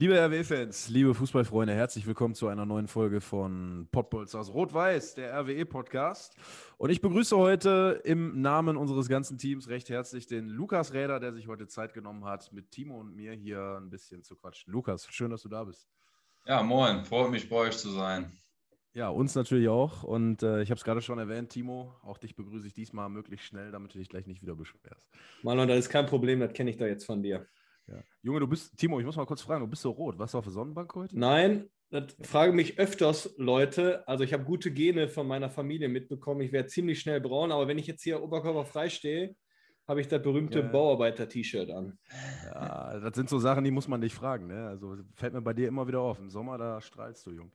Liebe RWE-Fans, liebe Fußballfreunde, herzlich willkommen zu einer neuen Folge von Pottbolz aus Rot-Weiß, der RWE-Podcast. Und ich begrüße heute im Namen unseres ganzen Teams recht herzlich den Lukas Räder, der sich heute Zeit genommen hat, mit Timo und mir hier ein bisschen zu quatschen. Lukas, schön, dass du da bist. Ja, moin, freut mich bei euch zu sein. Ja, uns natürlich auch. Und äh, ich habe es gerade schon erwähnt, Timo, auch dich begrüße ich diesmal möglichst schnell, damit du dich gleich nicht wieder beschwerst. Marlon, das ist kein Problem, das kenne ich da jetzt von dir. Ja. Junge, du bist, Timo, ich muss mal kurz fragen, du bist so rot. Warst du auf der Sonnenbank heute? Nein, das fragen mich öfters Leute. Also ich habe gute Gene von meiner Familie mitbekommen. Ich werde ziemlich schnell braun, aber wenn ich jetzt hier oberkörperfrei stehe, habe ich das berühmte Ja. Bauarbeiter-T-Shirt an. Ja, das sind so Sachen, die muss man nicht fragen. Ne? Also fällt mir bei dir immer wieder auf. Im Sommer, da strahlst du, Jung.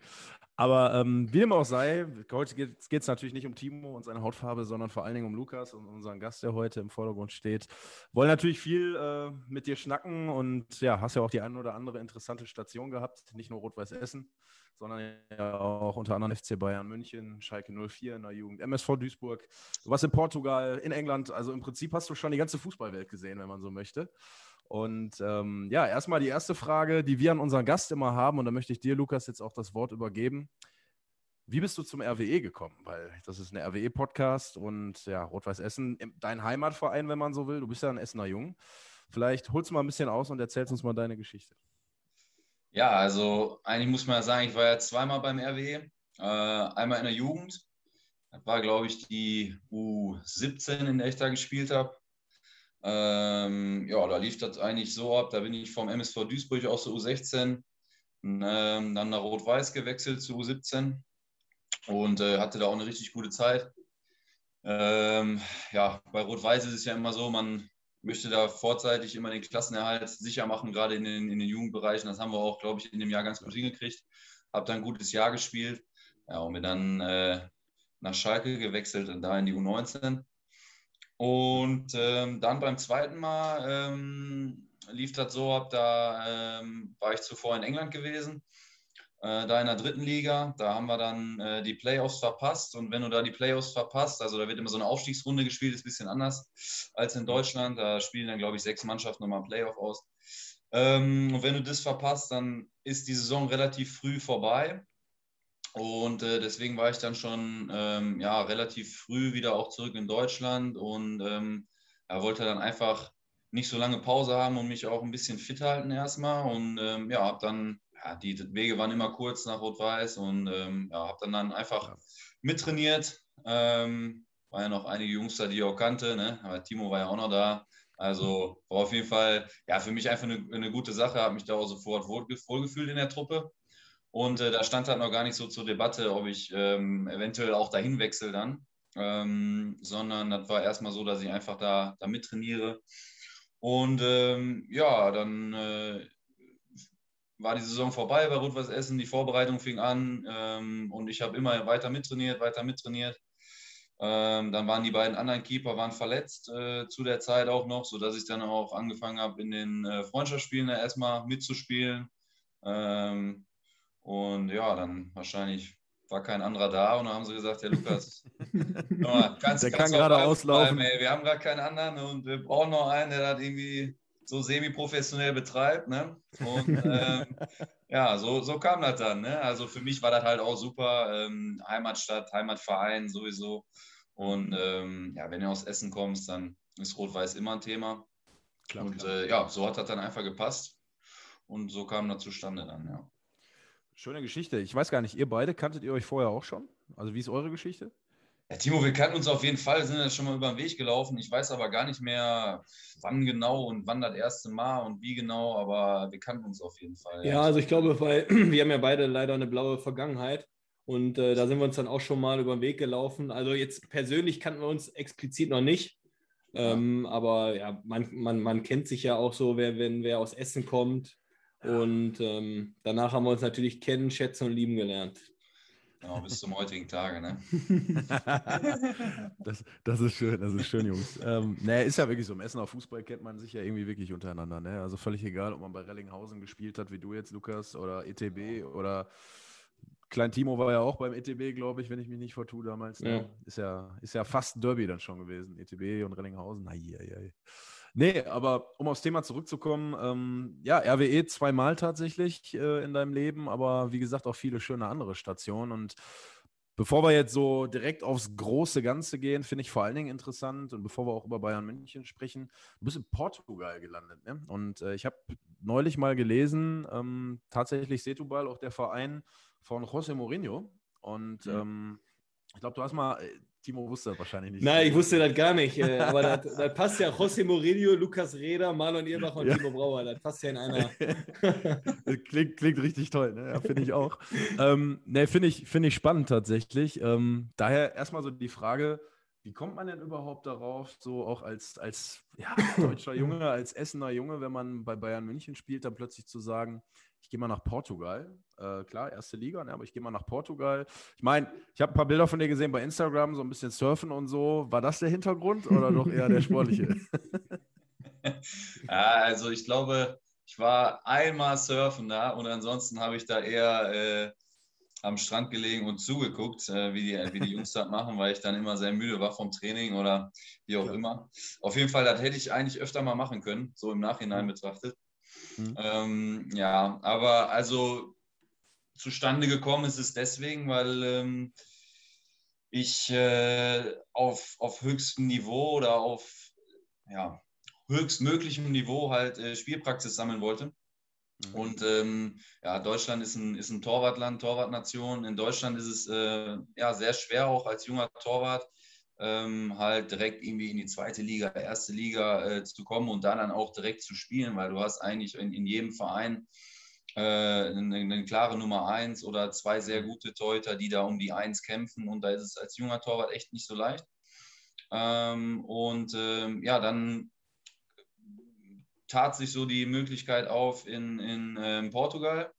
Aber ähm, wie dem auch sei, heute geht es natürlich nicht um Timo und seine Hautfarbe, sondern vor allen Dingen um Lukas und unseren Gast, der heute im Vordergrund steht. Wollen natürlich viel äh, mit dir schnacken und ja, hast ja auch die eine oder andere interessante Station gehabt. Nicht nur Rot-Weiß Essen, sondern ja auch unter anderem FC Bayern München, Schalke 04 in der Jugend, MSV Duisburg. Du warst in Portugal, in England. Also im Prinzip hast du schon die ganze Fußballwelt gesehen, wenn man so möchte. Und ähm, ja, erstmal die erste Frage, die wir an unseren Gast immer haben, und da möchte ich dir, Lukas, jetzt auch das Wort übergeben. Wie bist du zum RWE gekommen? Weil das ist ein RWE-Podcast und ja, Rot-Weiß Essen, dein Heimatverein, wenn man so will. Du bist ja ein Essener Jung. Vielleicht holst du mal ein bisschen aus und erzählst uns mal deine Geschichte. Ja, also eigentlich muss man ja sagen, ich war ja zweimal beim RWE. Äh, einmal in der Jugend. Das war, glaube ich, die U17, in der ich da gespielt habe. Ähm, ja, da lief das eigentlich so ab. Da bin ich vom MSV Duisburg aus der U16 ähm, dann nach Rot-Weiß gewechselt zu U17 und äh, hatte da auch eine richtig gute Zeit. Ähm, ja, bei Rot-Weiß ist es ja immer so, man möchte da vorzeitig immer den Klassenerhalt sicher machen, gerade in den, in den Jugendbereichen. Das haben wir auch, glaube ich, in dem Jahr ganz gut hingekriegt. Habe dann ein gutes Jahr gespielt. Ja, und bin dann äh, nach Schalke gewechselt und da in die U19. Und ähm, dann beim zweiten Mal ähm, lief das so ab, da ähm, war ich zuvor in England gewesen, äh, da in der dritten Liga. Da haben wir dann äh, die Playoffs verpasst. Und wenn du da die Playoffs verpasst, also da wird immer so eine Aufstiegsrunde gespielt, ist ein bisschen anders als in Deutschland. Da spielen dann, glaube ich, sechs Mannschaften nochmal ein Playoff aus. Ähm, und wenn du das verpasst, dann ist die Saison relativ früh vorbei. Und äh, deswegen war ich dann schon ähm, ja, relativ früh wieder auch zurück in Deutschland und ähm, ja, wollte dann einfach nicht so lange Pause haben und mich auch ein bisschen fit halten erstmal. Und ähm, ja, habe dann, ja, die Wege waren immer kurz nach Rot-Weiß und ähm, ja, habe dann, dann einfach mittrainiert. Ähm, war ja noch einige Jungs da, die ich auch kannte, ne? aber Timo war ja auch noch da. Also war auf jeden Fall ja, für mich einfach eine, eine gute Sache, habe mich da auch sofort wohl, wohlgefühlt in der Truppe. Und äh, da stand halt noch gar nicht so zur Debatte, ob ich ähm, eventuell auch dahin wechsle dann, ähm, sondern das war erstmal so, dass ich einfach da, da mittrainiere. Und ähm, ja, dann äh, war die Saison vorbei bei Rot-Weiß Essen, die Vorbereitung fing an ähm, und ich habe immer weiter mittrainiert, weiter mittrainiert. Ähm, dann waren die beiden anderen Keeper waren verletzt äh, zu der Zeit auch noch, sodass ich dann auch angefangen habe, in den äh, Freundschaftsspielen da erstmal mitzuspielen. Ähm, und ja, dann wahrscheinlich war kein anderer da und dann haben sie gesagt, ja Lukas, mal, kannst, Der kannst kann gerade auslaufen. bleiben, ey. Wir haben gerade keinen anderen und wir brauchen noch einen, der das irgendwie so semi-professionell betreibt. Ne? Und ähm, ja, so, so kam das dann. Ne? Also für mich war das halt auch super. Ähm, Heimatstadt, Heimatverein sowieso. Und ähm, ja, wenn du aus Essen kommst, dann ist Rot-Weiß immer ein Thema. Klar, und klar. äh, ja, so hat das dann einfach gepasst. Und so kam das zustande dann, ja. Schöne Geschichte. Ich weiß gar nicht, ihr beide kanntet ihr euch vorher auch schon? Also wie ist eure Geschichte? Ja, Timo, wir kannten uns auf jeden Fall, sind ja schon mal über den Weg gelaufen. Ich weiß aber gar nicht mehr, wann genau und wann das erste Mal und wie genau, aber wir kannten uns auf jeden Fall. Ja, also ich glaube, weil wir haben ja beide leider eine blaue Vergangenheit und äh, da sind wir uns dann auch schon mal über den Weg gelaufen. Also jetzt persönlich kannten wir uns explizit noch nicht, ähm, aber ja, man, man, man kennt sich ja auch so, wer, wenn wer aus Essen kommt und ähm, danach haben wir uns natürlich kennen, schätzen und lieben gelernt. Genau, bis zum heutigen Tage, ne? das, das ist schön, das ist schön, Jungs. Ähm, ne, ist ja wirklich so. Im Essener Fußball kennt man sich ja irgendwie wirklich untereinander. Ne? Also völlig egal, ob man bei Rellinghausen gespielt hat, wie du jetzt, Lukas, oder ETB oder Klein Timo war ja auch beim ETB, glaube ich, wenn ich mich nicht vertue damals. Ne? Ja. Ist, ja, ist ja fast ein Derby dann schon gewesen. ETB und Rellinghausen. Ai, ai, ai. Nee, aber um aufs Thema zurückzukommen, ähm, ja, RWE zweimal tatsächlich äh, in deinem Leben, aber wie gesagt auch viele schöne andere Stationen. Und bevor wir jetzt so direkt aufs große Ganze gehen, finde ich vor allen Dingen interessant und bevor wir auch über Bayern München sprechen, du bist in Portugal gelandet. Ne? Und äh, ich habe neulich mal gelesen, ähm, tatsächlich Setubal, auch der Verein von José Mourinho. Und mhm. ähm, ich glaube, du hast mal äh, Timo wusste das wahrscheinlich nicht. Nein, ich wusste das gar nicht. Äh, aber das, das, passt ja José Mourinho, Lukas Reda, Marlon Ehrbach und ja. Timo Brauer. Das passt ja in einer. klingt, klingt richtig toll, ne? ja, finde ich auch. ähm, ne, finde ich, find ich spannend tatsächlich. Ähm, daher erstmal so die Frage, wie kommt man denn überhaupt darauf, so auch als, als ja, deutscher Junge, als Essener Junge, wenn man bei Bayern München spielt, dann plötzlich zu sagen, ich gehe mal nach Portugal. Äh, klar, erste Liga, ne, aber ich gehe mal nach Portugal. Ich meine, ich habe ein paar Bilder von dir gesehen bei Instagram, so ein bisschen surfen und so. War das der Hintergrund oder doch eher der sportliche? ja, also ich glaube, ich war einmal surfen da und ansonsten habe ich da eher äh, am Strand gelegen und zugeguckt, äh, wie, die, wie die Jungs das machen, weil ich dann immer sehr müde war vom Training oder wie auch ja. immer. Auf jeden Fall, das hätte ich eigentlich öfter mal machen können, so im Nachhinein betrachtet. Mhm. Ähm, ja, aber also zustande gekommen ist es deswegen, weil ähm, ich äh, auf, auf höchstem Niveau oder auf ja, höchstmöglichem Niveau halt äh, Spielpraxis sammeln wollte. Mhm. Und ähm, ja, Deutschland ist ein, ist ein Torwartland, Torwartnation. In Deutschland ist es äh, ja, sehr schwer, auch als junger Torwart, ähm, halt direkt irgendwie in die zweite Liga, erste Liga äh, zu kommen und dann, dann auch direkt zu spielen, weil du hast eigentlich in, in jedem Verein äh, eine, eine, klare Nummer eins oder zwei sehr mhm. gute Torhüter, die da um die Eins kämpfen und da ist es als junger Torwart echt nicht so leicht. Ähm, und ähm, ja, dann tat sich so die Möglichkeit auf in, in ähm, Portugal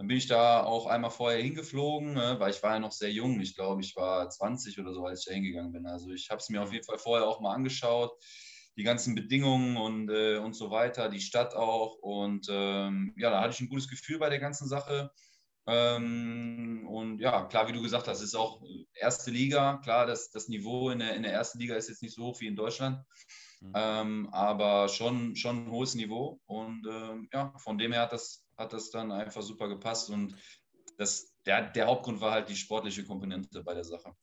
dann bin ich da auch einmal vorher hingeflogen, ne, weil ich war ja noch sehr jung. Ich glaube, ich war 20 oder so, als ich da hingegangen bin. Also ich habe es mir auf jeden Fall vorher auch mal angeschaut, die ganzen Bedingungen und, äh, und so weiter, die Stadt auch. Und ähm, ja, da hatte ich ein gutes Gefühl bei der ganzen Sache. Ähm, und ja, klar, wie du gesagt hast, ist auch erste Liga. Klar, das, das Niveau in der, in der ersten Liga ist jetzt nicht so hoch wie in Deutschland. Mhm. Ähm, aber schon, schon ein hohes Niveau. Und ähm, ja, von dem her hat das, hat das dann einfach super gepasst. Und das, der, der Hauptgrund war halt die sportliche Komponente bei der Sache.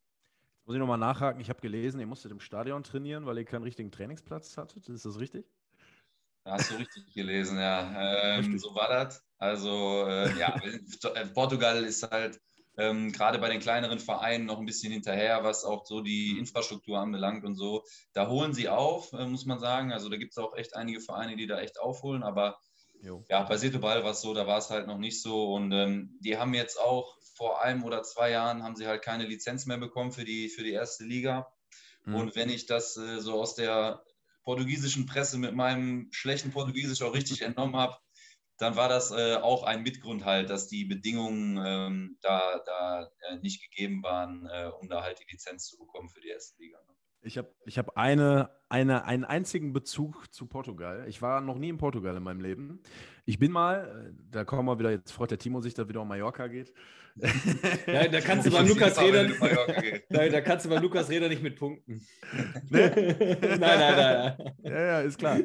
Muss ich nochmal nachhaken. Ich habe gelesen, ihr musstet im Stadion trainieren, weil ihr keinen richtigen Trainingsplatz hattet. Ist das richtig? Da hast du richtig gelesen, ja. Ähm, so war das. Also, äh, ja, Portugal ist halt ähm, gerade bei den kleineren Vereinen noch ein bisschen hinterher, was auch so die mhm. Infrastruktur anbelangt und so. Da holen sie auf, äh, muss man sagen. Also da gibt es auch echt einige Vereine, die da echt aufholen, aber Jo. Ja, bei Setobal war es so, da war es halt noch nicht so. Und ähm, die haben jetzt auch vor einem oder zwei Jahren haben sie halt keine Lizenz mehr bekommen für die, für die erste Liga. Mhm. Und wenn ich das äh, so aus der portugiesischen Presse mit meinem schlechten Portugiesisch auch richtig entnommen habe, dann war das äh, auch ein Mitgrund halt, dass die Bedingungen ähm, da, da äh, nicht gegeben waren, äh, um da halt die Lizenz zu bekommen für die erste Liga. Ne? Ich habe ich hab eine, eine, einen einzigen Bezug zu Portugal. Ich war noch nie in Portugal in meinem Leben. Ich bin mal, äh, da kommen wir wieder, jetzt freut der Timo sich, dass wieder um Mallorca geht. Ja, da kannst du bei Lukas Reder, da, da, kannst du bei Lukas Reder nicht mit punkten. Ne? nein, nein, nein, Ja, ja, ist klar.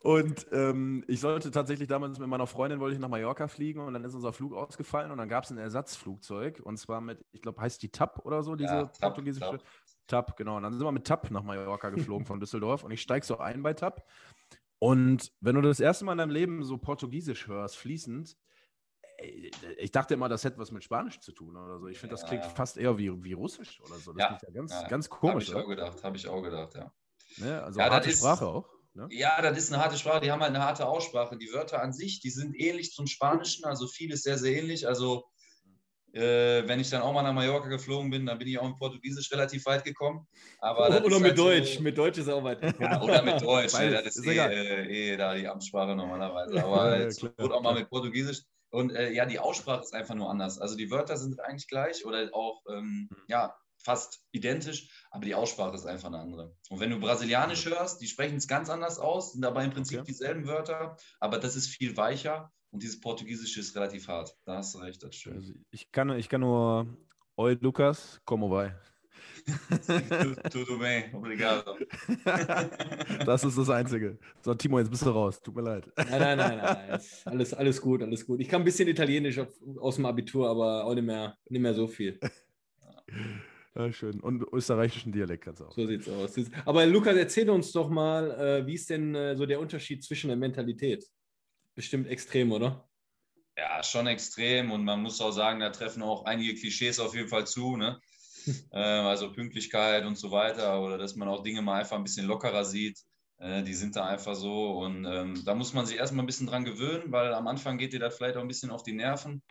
Und ähm, ich sollte tatsächlich damals mit meiner Freundin, wollte ich nach Mallorca fliegen und dann ist unser Flug ausgefallen und dann gab es ein Ersatzflugzeug und zwar mit, ich glaube, heißt die TAP oder so, diese ja, portugiesische. TAP. TAP, genau. Und dann sind wir mit TAP nach Mallorca geflogen von Düsseldorf und ich steige so ein bei TAP. Und wenn du das erste Mal in deinem Leben so Portugiesisch hörst, fließend, ich dachte immer, das hätte was mit Spanisch zu tun oder so. Ich finde, das klingt fast eher wie, wie Russisch oder so. Das ja, ja ganz, ja, ganz komisch. Habe ich auch gedacht, habe ich auch gedacht, ja. Ne? Also ja, harte Sprache auch. Ne? Ja, das ist eine harte Sprache. Die haben halt eine harte Aussprache. Die Wörter an sich, die sind ähnlich zum Spanischen, also vieles sehr, sehr ähnlich. Also äh, wenn ich dann auch mal nach Mallorca geflogen bin, dann bin ich auch in Portugiesisch relativ weit gekommen. Aber oder, oder mit halt Deutsch. So, mit Deutsch ist auch weit. Ja, oder mit Deutsch. ne, das ist, ist eh, äh, eh, da die Amtssprache normalerweise. Aber ja, es wurde auch mal mit Portugiesisch. Und äh, ja, die Aussprache ist einfach nur anders. Also die Wörter sind eigentlich gleich oder auch ähm, ja, fast identisch, aber die Aussprache ist einfach eine andere. Und wenn du Brasilianisch hörst, die sprechen es ganz anders aus, sind dabei im Prinzip Okay. dieselben Wörter, aber das ist viel weicher und dieses Portugiesische ist relativ hart. Da hast du recht, das stimmt. Also ich, kann, ich kann nur Oi Lukas, como vai? Tu- Tudo bem, obrigado. Das ist das Einzige. So, Timo, jetzt bist du raus. Tut mir leid. Nein, nein, nein, nein. Alles, alles gut, alles gut. Ich kann ein bisschen Italienisch auf, aus dem Abitur, aber auch nicht mehr, nicht mehr so viel. Ja, schön. Und österreichischen Dialekt kannst du auch. So sieht's aus. Aber Lukas, erzähl uns doch mal, äh, wie ist denn äh, so der Unterschied zwischen der Mentalität? Bestimmt extrem, oder? Ja, schon extrem und man muss auch sagen, da treffen auch einige Klischees auf jeden Fall zu, ne? äh, also Pünktlichkeit und so weiter oder dass man auch Dinge mal einfach ein bisschen lockerer sieht. Äh, die sind da einfach so und ähm, da muss man sich erstmal ein bisschen dran gewöhnen, weil am Anfang geht dir das vielleicht auch ein bisschen auf die Nerven.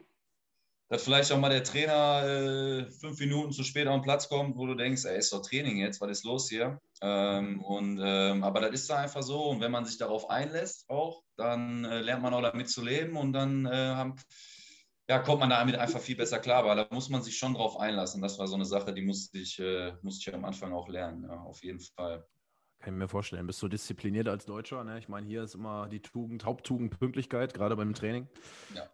Dass vielleicht auch mal der Trainer äh, fünf Minuten zu spät auf den Platz kommt, wo du denkst, ey, ist doch Training jetzt, was ist los hier? Ähm, und, ähm, aber das ist da einfach so und wenn man sich darauf einlässt auch, dann äh, lernt man auch damit zu leben und dann äh, haben, ja, kommt man damit einfach viel besser klar, weil da muss man sich schon drauf einlassen. Das war so eine Sache, die musste ich, äh, musste ich am Anfang auch lernen, ja, auf jeden Fall. Kann ich mir vorstellen. Bist du diszipliniert als Deutscher? Ne? Ich meine, hier ist immer die Tugend, Haupttugend Pünktlichkeit, gerade beim Training.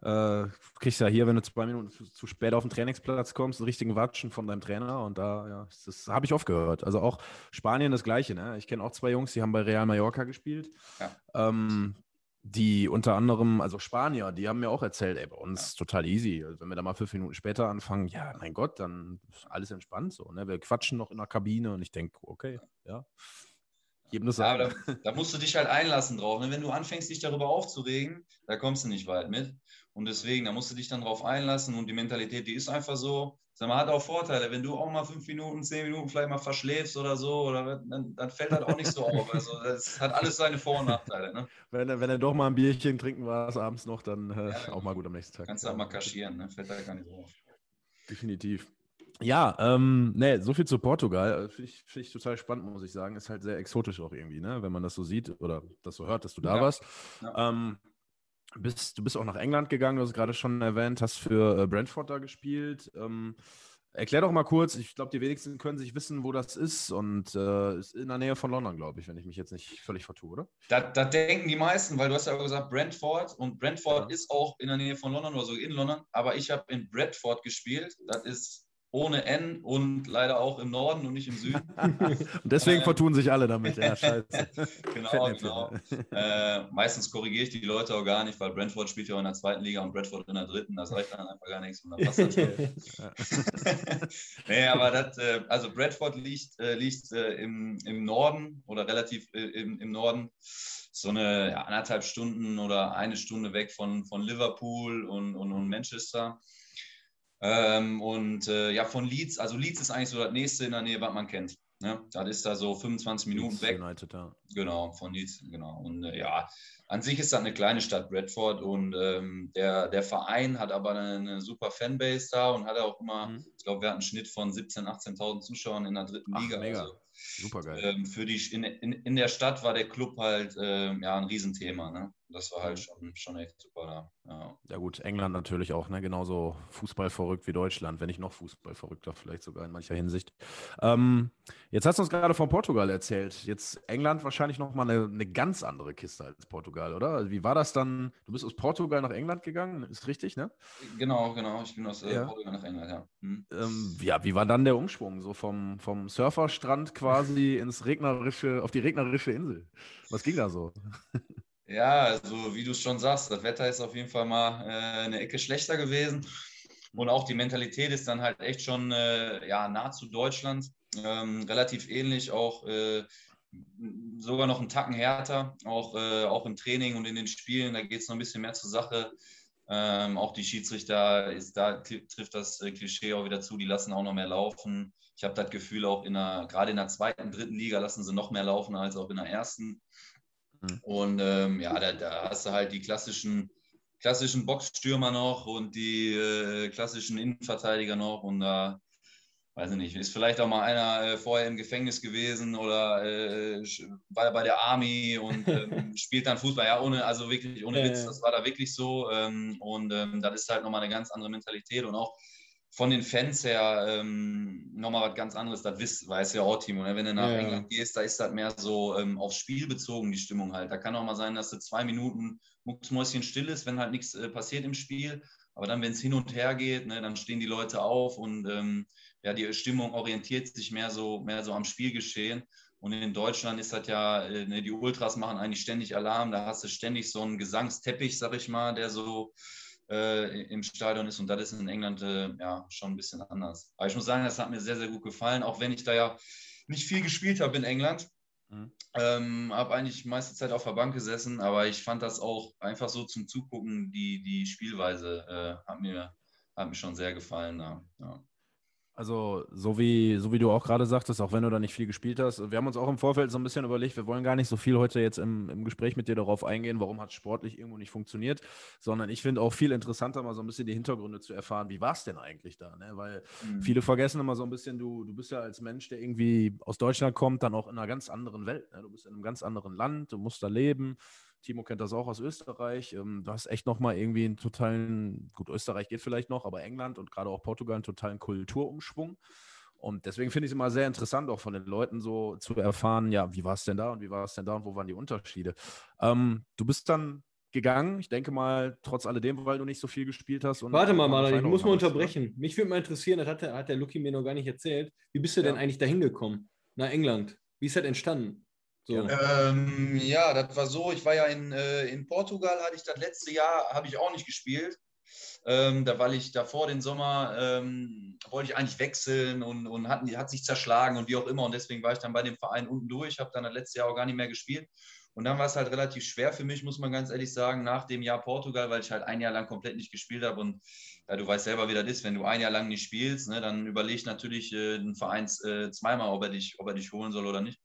Äh, kriegst ja hier, wenn du zwei Minuten zu, zu spät auf den Trainingsplatz kommst, einen richtigen Watschen von deinem Trainer. Und da, ja, das habe ich oft gehört. Also auch Spanien das Gleiche. Ne? Ich kenne auch zwei Jungs, die haben bei Real Mallorca gespielt. Ja. Ähm, die unter anderem, also Spanier, die haben mir auch erzählt, ey, bei uns total easy. Also wenn wir da mal fünf Minuten später anfangen, ja, mein Gott, dann ist alles entspannt so. Ne? Wir quatschen noch in der Kabine und ich denke, okay, ja. Jedem das Ja, da, da musst du dich halt einlassen drauf. Ne? Wenn du anfängst, dich darüber aufzuregen, da kommst du nicht weit mit. Und deswegen, da musst du dich dann drauf einlassen und die Mentalität, die ist einfach so. Sag mal, hat auch Vorteile. Wenn du auch mal fünf Minuten, zehn Minuten vielleicht mal verschläfst oder so, oder, dann, dann fällt das auch nicht so auf. Also das hat alles seine Vor- und Nachteile. Ne? Wenn, er- wenn er doch mal ein Bierchen trinken war abends noch, dann äh, Ja, auch mal gut am nächsten Tag. Kannst du halt mal kaschieren, ne? fällt da gar nicht so auf. Definitiv. Ja, ähm, ne, so viel zu Portugal. Äh, Finde ich, find ich total spannend, muss ich sagen. Ist halt sehr exotisch auch irgendwie, ne? Wenn man das so sieht oder das so hört, dass du da Ja. warst. Ja. Ähm, bist, du bist auch nach England gegangen, du hast es gerade schon erwähnt, hast für äh, Brentford da gespielt. Ähm, erklär doch mal kurz, ich glaube, die wenigsten können sich wissen, wo das ist und äh, ist in der Nähe von London, glaube ich, wenn ich mich jetzt nicht völlig vertue, oder? Das, das denken die meisten, weil du hast ja gesagt Brentford und Brentford Ja. ist auch in der Nähe von London oder so in London, aber ich habe in Bradford gespielt. Das ist ohne N und leider auch im Norden und nicht im Süden. Und deswegen Äh. vertun sich alle damit. Ja, scheiße. genau, genau. Äh, meistens korrigiere ich die Leute auch gar nicht, weil Brentford spielt ja auch in der zweiten Liga und Bradford in der dritten. Das reicht dann einfach gar nichts und dann passt das schon. nee, aber das, äh, also Bradford liegt, äh, liegt äh, im, im Norden oder relativ im, im Norden. So eine ja, anderthalb Stunden oder eine Stunde weg von, von Liverpool und, und, und Manchester. Ähm, und äh, ja, von Leeds, also Leeds ist eigentlich so das nächste in der Nähe, was man kennt. Ne? Das ist da so 25 Minuten Leeds weg. United, ja. Genau, von Leeds, genau. Und äh, ja, an sich ist das eine kleine Stadt, Bradford. Und ähm, der, der Verein hat aber eine, eine super Fanbase da und hat auch immer, Mhm. ich glaube, wir hatten einen Schnitt von 17.000, 18.000 Zuschauern in der dritten Ach, Liga. mega. Also, Super geil. ähm, für die, in, in, in der Stadt war der Club halt ähm, ja, ein Riesenthema. Ne? Das war halt Mhm. schon, schon echt super da. Ja. Ja gut, England natürlich auch, ne? genauso fußballverrückt wie Deutschland, wenn nicht noch fußballverrückter vielleicht sogar in mancher Hinsicht. Ähm, jetzt hast du uns gerade von Portugal erzählt. Jetzt England wahrscheinlich nochmal eine, eine ganz andere Kiste als Portugal, oder? Also wie war das dann? Du bist aus Portugal nach England gegangen, ist richtig, ne? Genau, genau. Ich bin aus äh, Ja. Portugal nach England, ja. Hm. Ähm, ja, wie war dann der Umschwung? So vom, vom Surferstrand quasi ins regnerische, auf die regnerische Insel. Was ging da so? Ja, also wie du es schon sagst, das Wetter ist auf jeden Fall mal äh, eine Ecke schlechter gewesen. Und auch die Mentalität ist dann halt echt schon äh, ja, nahezu Deutschland. Ähm, relativ ähnlich, auch äh, sogar noch einen Tacken härter, auch, äh, auch im Training und in den Spielen. Da geht es noch ein bisschen mehr zur Sache. Ähm, auch die Schiedsrichter, ist, da tri- trifft das äh, Klischee auch wieder zu, die lassen auch noch mehr laufen. Ich habe das Gefühl, auch in der, gerade in der zweiten, dritten Liga lassen sie noch mehr laufen als auch in der ersten. Mhm. Und ähm, ja, da, da hast du halt die klassischen, klassischen Boxstürmer noch und die äh, klassischen Innenverteidiger noch. Und da weiß ich nicht, ist vielleicht auch mal einer äh, vorher im Gefängnis gewesen oder äh, war bei der Army und ähm, spielt dann Fußball. Ja, ohne, also wirklich ohne Witz, das war da wirklich so. Ähm, und ähm, das ist halt nochmal eine ganz andere Mentalität und auch von den Fans her ähm, nochmal was ganz anderes. Das wisst, weiß ja auch Timo. Ne? Wenn du nach ja. England gehst, da ist das mehr so ähm, aufs Spiel bezogen, die Stimmung halt. Da kann auch mal sein, dass du zwei Minuten mucksmäuschen still ist, wenn halt nichts äh, passiert im Spiel. Aber dann, wenn es hin und her geht, ne, dann stehen die Leute auf und ähm, ja, die Stimmung orientiert sich mehr so, mehr so am Spielgeschehen. Und in Deutschland ist das ja, äh, ne, die Ultras machen eigentlich ständig Alarm. Da hast du ständig so einen Gesangsteppich, sag ich mal, der so äh, im Stadion ist. Und das ist in England äh, ja schon ein bisschen anders. Aber ich muss sagen, das hat mir sehr, sehr gut gefallen, auch wenn ich da ja nicht viel gespielt habe in England. Mhm. Ähm, habe eigentlich meiste Zeit auf der Bank gesessen, aber ich fand das auch einfach so zum Zugucken, die, die Spielweise äh, hat, mir, hat mir schon sehr gefallen. Ja. Also, so wie, so wie du auch gerade sagtest, auch wenn du da nicht viel gespielt hast, wir haben uns auch im Vorfeld so ein bisschen überlegt, wir wollen gar nicht so viel heute jetzt im, im Gespräch mit dir darauf eingehen, warum hat sportlich irgendwo nicht funktioniert, sondern ich finde auch viel interessanter, mal so ein bisschen die Hintergründe zu erfahren, wie war es denn eigentlich da? Ne? Weil mhm. viele vergessen immer so ein bisschen, du, du bist ja als Mensch, der irgendwie aus Deutschland kommt, dann auch in einer ganz anderen Welt. Ne? Du bist in einem ganz anderen Land, du musst da leben. Timo kennt das auch aus Österreich. Ähm, du hast echt nochmal irgendwie einen totalen, gut, Österreich geht vielleicht noch, aber England und gerade auch Portugal einen totalen Kulturumschwung. Und deswegen finde ich es immer sehr interessant, auch von den Leuten so zu erfahren, ja, wie war es denn da und wie war es denn da und wo waren die Unterschiede. Ähm, du bist dann gegangen, ich denke mal, trotz alledem, weil du nicht so viel gespielt hast. Warte mal, Marlon, ich muss mal unterbrechen. Oder? Mich würde mal interessieren, das hat der, hat der Lucky mir noch gar nicht erzählt. Wie bist du ja. denn eigentlich da hingekommen? Nach England? Wie ist das entstanden? So. Ähm, ja, das war so, ich war ja in, äh, in Portugal, hatte ich das letzte Jahr, habe ich auch nicht gespielt. Ähm, da weil ich da vor den Sommer ähm, wollte ich eigentlich wechseln und, und hat, hat sich zerschlagen und wie auch immer. Und deswegen war ich dann bei dem Verein unten durch, habe dann das letzte Jahr auch gar nicht mehr gespielt. Und dann war es halt relativ schwer für mich, muss man ganz ehrlich sagen, nach dem Jahr Portugal, weil ich halt ein Jahr lang komplett nicht gespielt habe. Und ja, du weißt selber, wie das ist, wenn du ein Jahr lang nicht spielst, ne, dann überlegt natürlich äh, ein Verein äh, zweimal, ob er, dich, ob er dich holen soll oder nicht.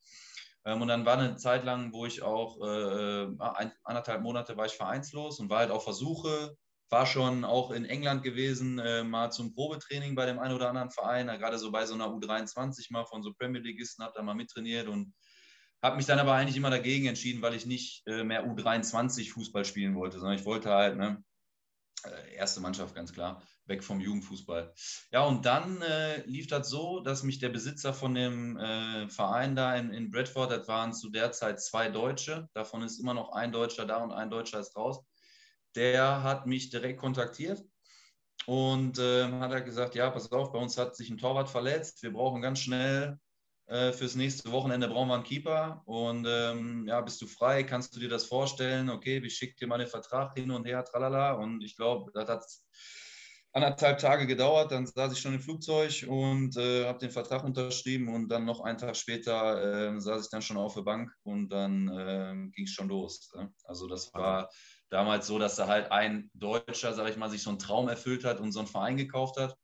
Ähm, und dann war eine Zeit lang, wo ich auch äh, ein, anderthalb Monate war ich vereinslos und war halt auf Versuche, war schon auch in England gewesen, äh, mal zum Probetraining bei dem einen oder anderen Verein, gerade so bei so einer U23 mal von so Premier Leagueisten, habe da mal mittrainiert und habe mich dann aber eigentlich immer dagegen entschieden, weil ich nicht äh, mehr U23 Fußball spielen wollte, sondern ich wollte halt, ne, äh, erste Mannschaft ganz klar weg vom Jugendfußball. Ja, und dann äh, lief das so, dass mich der Besitzer von dem äh, Verein da in, in Bradford, das waren zu der Zeit zwei Deutsche, davon ist immer noch ein Deutscher da und ein Deutscher ist raus, der hat mich direkt kontaktiert und äh, hat er gesagt, ja, pass auf, bei uns hat sich ein Torwart verletzt, wir brauchen ganz schnell äh, fürs nächste Wochenende brauchen wir einen Keeper und ähm, ja, bist du frei, kannst du dir das vorstellen? Okay, ich schicke dir mal den Vertrag hin und her, tralala und ich glaube, das hat anderthalb Tage gedauert, dann saß ich schon im Flugzeug und äh, habe den Vertrag unterschrieben und dann noch einen Tag später äh, saß ich dann schon auf der Bank und dann äh, ging es schon los. Ne? Also das war damals so, dass da halt ein Deutscher, sage ich mal, sich so einen Traum erfüllt hat und so einen Verein gekauft hat,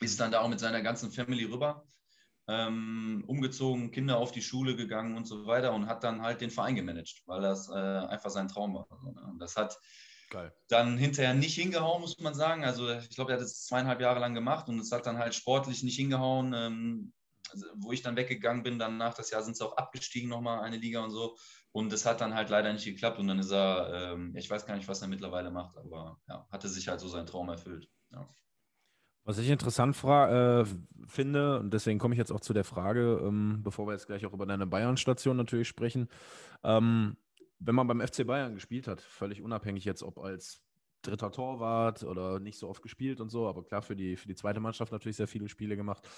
ist dann da auch mit seiner ganzen Family rüber, ähm, umgezogen, Kinder auf die Schule gegangen und so weiter und hat dann halt den Verein gemanagt, weil das äh, einfach sein Traum war. Ne? Und das hat Geil. Dann hinterher nicht hingehauen, muss man sagen. Also ich glaube, er hat es zweieinhalb Jahre lang gemacht und es hat dann halt sportlich nicht hingehauen. Ähm, also, wo ich dann weggegangen bin, dann nach das Jahr sind sie auch abgestiegen nochmal, eine Liga und so. Und es hat dann halt leider nicht geklappt. Und dann ist er, ähm, ich weiß gar nicht, was er mittlerweile macht, aber ja, hatte sich halt so seinen Traum erfüllt. Ja. Was ich interessant äh, finde, und deswegen komme ich jetzt auch zu der Frage, ähm, bevor wir jetzt gleich auch über deine Bayern-Station natürlich sprechen, ähm, wenn man beim FC Bayern gespielt hat, völlig unabhängig jetzt, ob als dritter Torwart oder nicht so oft gespielt und so, aber klar für die, für die zweite Mannschaft natürlich sehr viele Spiele gemacht.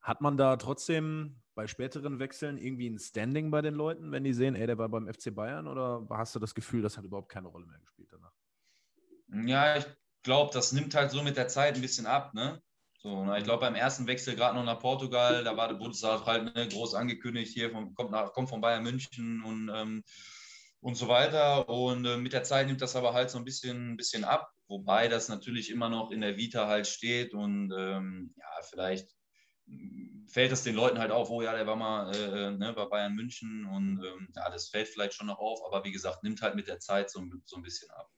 Hat man da trotzdem bei späteren Wechseln irgendwie ein Standing bei den Leuten, wenn die sehen, ey, der war beim FC Bayern oder hast du das Gefühl, das hat überhaupt keine Rolle mehr gespielt danach? Ja, ich glaube, das nimmt halt so mit der Zeit ein bisschen ab, ne? So, na, ich glaube, beim ersten Wechsel gerade noch nach Portugal, da war der Bundesrat halt ne, groß angekündigt, hier vom, kommt, nach, kommt von Bayern München und ähm, und so weiter. Und äh, mit der Zeit nimmt das aber halt so ein bisschen, bisschen ab, wobei das natürlich immer noch in der Vita halt steht und ähm, ja, vielleicht mm, fällt es den Leuten halt auf, oh ja, der war mal äh, äh, ne, bei Bayern München und ähm, ja, das fällt vielleicht schon noch auf, aber wie gesagt, nimmt halt mit der Zeit so, so ein bisschen ab.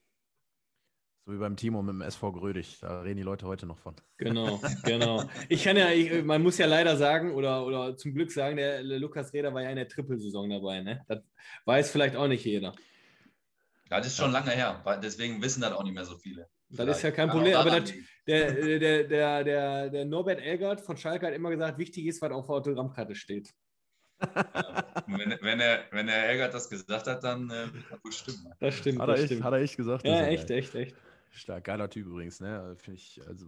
So wie beim Timo mit dem SV Grödig. Da reden die Leute heute noch von. Genau, genau. Ich kann ja, ich, man muss ja leider sagen, oder, oder zum Glück sagen, der, Lukas Reder war ja in der Trippelsaison dabei. Ne? Das weiß vielleicht auch nicht jeder. Das ist schon lange her, deswegen wissen das auch nicht mehr so viele. Das ist ja kein Problem. Aber das, der, der, der, der, der Norbert Elgert von Schalke hat immer gesagt, wichtig ist, was auf der Autogrammkarte steht. Ja, wenn, wenn, er, wenn er Elgert das gesagt hat, dann äh, hat das stimmt. Das stimmt. Hat, das er, stimmt. Echt, hat er echt gesagt? Ja, echt, echt, echt. Stark, geiler Typ übrigens, ne? Finde ich, also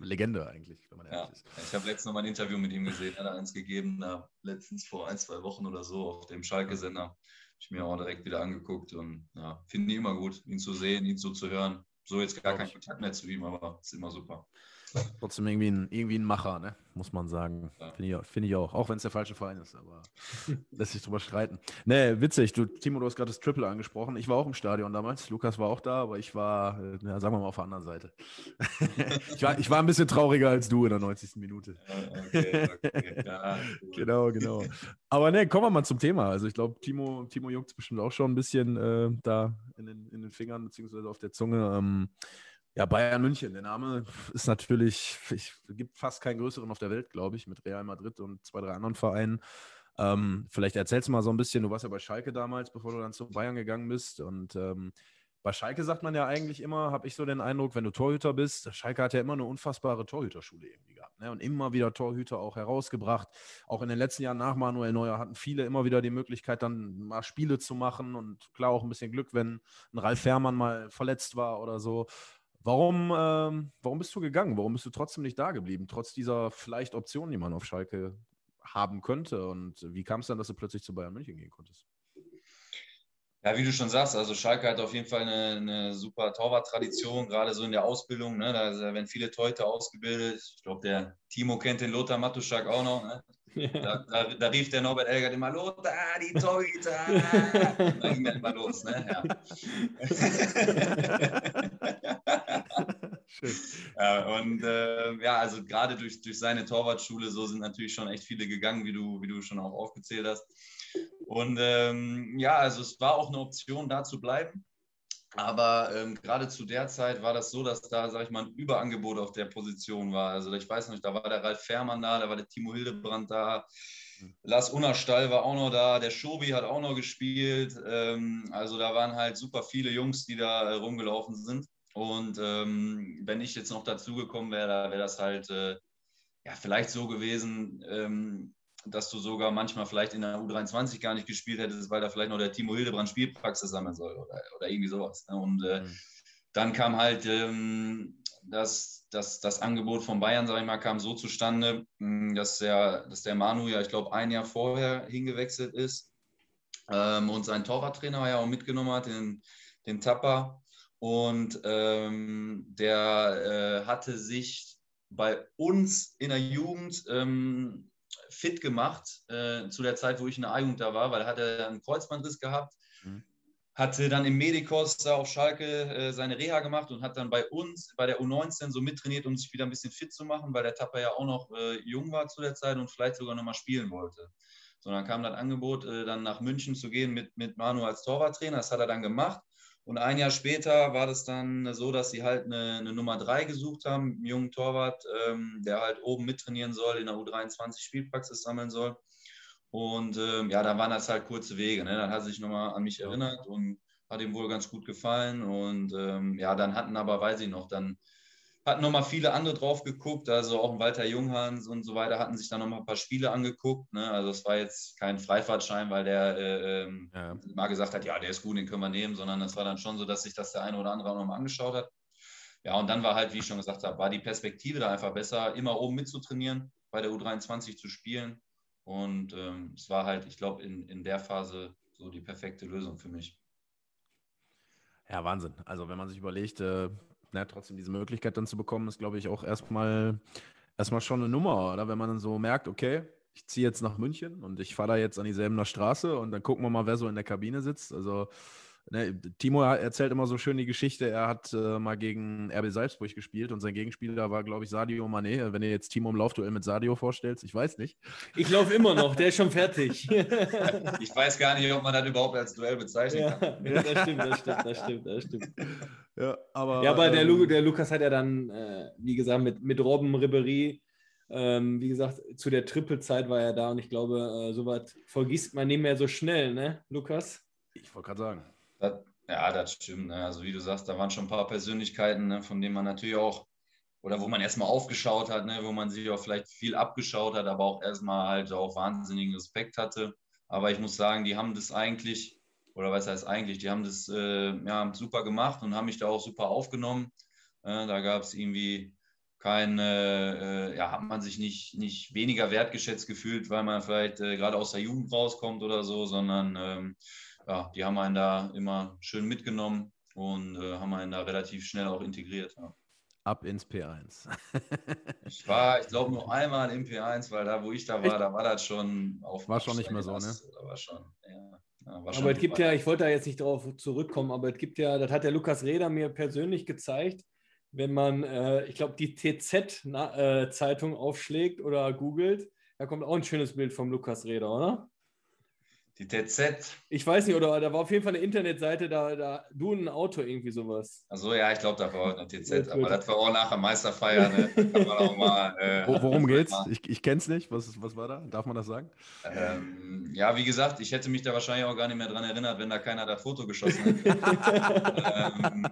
Legende eigentlich, wenn man ja. ist. Ich habe letztens noch mal ein Interview mit ihm gesehen, hat er eins gegeben, da letztens vor ein, zwei Wochen oder so auf dem Schalke-Sender. Ich mir auch direkt wieder angeguckt und ja, finde ich immer gut, ihn zu sehen, ihn so zu hören. So jetzt gar kein Kontakt mehr zu ihm, aber ist immer super. Trotzdem irgendwie ein, irgendwie ein Macher, ne? muss man sagen. Ja. Finde ich, find ich auch. Auch wenn es der falsche Verein ist, aber lässt sich drüber streiten. Ne, witzig. Du, Timo, du hast gerade das Triple angesprochen. Ich war auch im Stadion damals. Lukas war auch da, aber ich war, äh, ja, sagen wir mal, auf der anderen Seite. ich, war, ich war ein bisschen trauriger als du in der 90. Minute. Okay, okay. Ja, genau, genau. Aber ne, kommen wir mal zum Thema. Also ich glaube, Timo, Timo juckt es bestimmt auch schon ein bisschen äh, da in den, in den Fingern beziehungsweise auf der Zunge. Ähm, ja, Bayern München, der Name ist natürlich, es gibt fast keinen größeren auf der Welt, glaube ich, mit Real Madrid und zwei, drei anderen Vereinen. Ähm, vielleicht erzählst du mal so ein bisschen, du warst ja bei Schalke damals, bevor du dann zu Bayern gegangen bist. Und ähm, bei Schalke sagt man ja eigentlich immer, habe ich so den Eindruck, wenn du Torhüter bist, Schalke hat ja immer eine unfassbare Torhüterschule irgendwie gehabt. Ne? Und immer wieder Torhüter auch herausgebracht. Auch in den letzten Jahren nach Manuel Neuer hatten viele immer wieder die Möglichkeit, dann mal Spiele zu machen. Und klar auch ein bisschen Glück, wenn ein Ralf Fährmann mal verletzt war oder so. Warum, ähm, warum bist du gegangen? Warum bist du trotzdem nicht da geblieben, trotz dieser vielleicht Option, die man auf Schalke haben könnte? Und wie kam es dann, dass du plötzlich zu Bayern München gehen konntest? Ja, wie du schon sagst, also Schalke hat auf jeden Fall eine, eine super Torwarttradition, gerade so in der Ausbildung. Ne? Da werden viele Teute ausgebildet. Ich glaube, der Timo kennt den Lothar Matuschak auch noch. Ne? Da, da, da, rief der Norbert Elgert immer, Lothar, die Torhüter. da ging er immer los. Ne? Ja. ja, und äh, ja, also gerade durch, durch seine Torwartschule, so sind natürlich schon echt viele gegangen, wie du, wie du schon auch aufgezählt hast. Und ähm, ja, also es war auch eine Option, da zu bleiben. Aber ähm, gerade zu der Zeit war das so, dass da, sag ich mal, ein Überangebot auf der Position war. Also ich weiß nicht, da war der Ralf Fährmann da, da war der Timo Hildebrand da. Lars Unnerstall war auch noch da, der Schobi hat auch noch gespielt. Ähm, also da waren halt super viele Jungs, die da äh, rumgelaufen sind. Und ähm, wenn ich jetzt noch dazugekommen wäre, wäre das halt äh, ja, vielleicht so gewesen, ähm, dass du sogar manchmal vielleicht in der U23 gar nicht gespielt hättest, weil da vielleicht noch der Timo Hildebrand Spielpraxis sammeln soll oder, oder irgendwie sowas. Ne? Und äh, mhm. dann kam halt ähm, das, das, das Angebot von Bayern, sage ich mal, kam so zustande, hm, dass der, dass der Manu ja, ich glaube, ein Jahr vorher hingewechselt ist ähm, und sein Torwarttrainer ja auch mitgenommen hat, den, den Tapper. Und ähm, der äh, hatte sich bei uns in der Jugend ähm, fit gemacht äh, zu der Zeit, wo ich in der A-Jugend da war, weil er hatte einen Kreuzbandriss gehabt, mhm. hatte dann im Medikos da auf Schalke äh, seine Reha gemacht und hat dann bei uns, bei der U19 so mittrainiert, um sich wieder ein bisschen fit zu machen, weil der Tapper ja auch noch äh, jung war zu der Zeit und vielleicht sogar nochmal spielen wollte. So, dann kam das Angebot, äh, dann nach München zu gehen mit, mit Manu als Torwarttrainer. Das hat er dann gemacht. Und ein Jahr später war das dann so, dass sie halt eine, eine Nummer drei gesucht haben, einen jungen Torwart, ähm, der halt oben mittrainieren soll, in der U23 Spielpraxis sammeln soll. Und ähm, ja, da waren das halt kurze Wege. Ne? Dann hat er sich nochmal an mich erinnert und hat ihm wohl ganz gut gefallen. Und ähm, ja, dann hatten aber, weiß ich noch, dann hatten nochmal viele andere drauf geguckt, also auch ein Walter Junghans und so weiter hatten sich dann nochmal ein paar Spiele angeguckt. Ne? Also es war jetzt kein Freifahrtschein, weil der äh, ähm, ja. mal gesagt hat, ja, der ist gut, den können wir nehmen, sondern es war dann schon so, dass sich das der eine oder andere auch nochmal angeschaut hat. Ja, und dann war halt, wie ich schon gesagt habe, war die Perspektive da einfach besser, immer oben mitzutrainieren, bei der U23 zu spielen. Und ähm, es war halt, ich glaube, in, in der Phase so die perfekte Lösung für mich. Ja, Wahnsinn. Also wenn man sich überlegt, äh, ne, trotzdem diese Möglichkeit dann zu bekommen, ist, glaube ich, auch erstmal, erstmal schon eine Nummer, oder? Wenn man dann so merkt, okay, ich ziehe jetzt nach München und ich fahre da jetzt an dieselben Straße und dann gucken wir mal, wer so in der Kabine sitzt. Also Ne, Timo erzählt immer so schön die Geschichte, er hat äh, mal gegen RB Salzburg gespielt und sein Gegenspieler war, glaube ich, Sadio Mané. Wenn ihr jetzt Timo im Laufduell mit Sadio vorstellst, ich weiß nicht. Ich laufe immer noch, der ist schon fertig. ich weiß gar nicht, ob man das überhaupt als Duell bezeichnen kann. Ja, das stimmt, das stimmt, das stimmt, das stimmt. Ja, aber, ja, aber der, ähm, Lu der Lukas hat ja dann, äh, wie gesagt, mit, mit Robben Ribery, ähm, wie gesagt, zu der Trippelzeit war er da und ich glaube, äh, sowas vergisst man nicht mehr so schnell, ne, Lukas? Ich wollte gerade sagen. Das, ja, das stimmt. Ne? Also wie du sagst, da waren schon ein paar Persönlichkeiten, ne, von denen man natürlich auch, oder wo man erstmal aufgeschaut hat, ne, wo man sich auch vielleicht viel abgeschaut hat, aber auch erstmal halt auch wahnsinnigen Respekt hatte. Aber ich muss sagen, die haben das eigentlich, oder was heißt eigentlich, die haben das äh, ja, super gemacht und haben mich da auch super aufgenommen. Äh, da gab es irgendwie keine, äh, ja, hat man sich nicht, nicht weniger wertgeschätzt gefühlt, weil man vielleicht äh, gerade aus der Jugend rauskommt oder so, sondern ähm, ja, die haben einen da immer schön mitgenommen und äh, haben einen da relativ schnell auch integriert. Ja. Ab ins P1. Ich war, ich glaube, nur einmal im P1, weil da, wo ich da war, Echt? da war das schon auf. War schon nicht mehr so, ne? Da war schon, ja. ja Aber es gibt ja, ich wollte da jetzt nicht drauf zurückkommen, aber es gibt ja, das hat der Lukas Reder mir persönlich gezeigt, wenn man, äh, ich glaube, die TZ-Zeitung aufschlägt oder googelt, da kommt auch ein schönes Bild vom Lukas Reder, oder? Die TZ, Ich weiß nicht, oder da war auf jeden Fall eine Internetseite, da, da du und ein Auto, irgendwie sowas. also ja, ich glaube, da war auch eine TZ, aber gut. das war auch nachher Meisterfeier, ne? Da kann man auch mal. Äh, Wo, worum geht's? Ich, ich kenn's nicht. Was, was war da? Darf man das sagen? Ähm, ja, wie gesagt, ich hätte mich da wahrscheinlich auch gar nicht mehr dran erinnert, wenn da keiner das Foto geschossen hätte. ähm,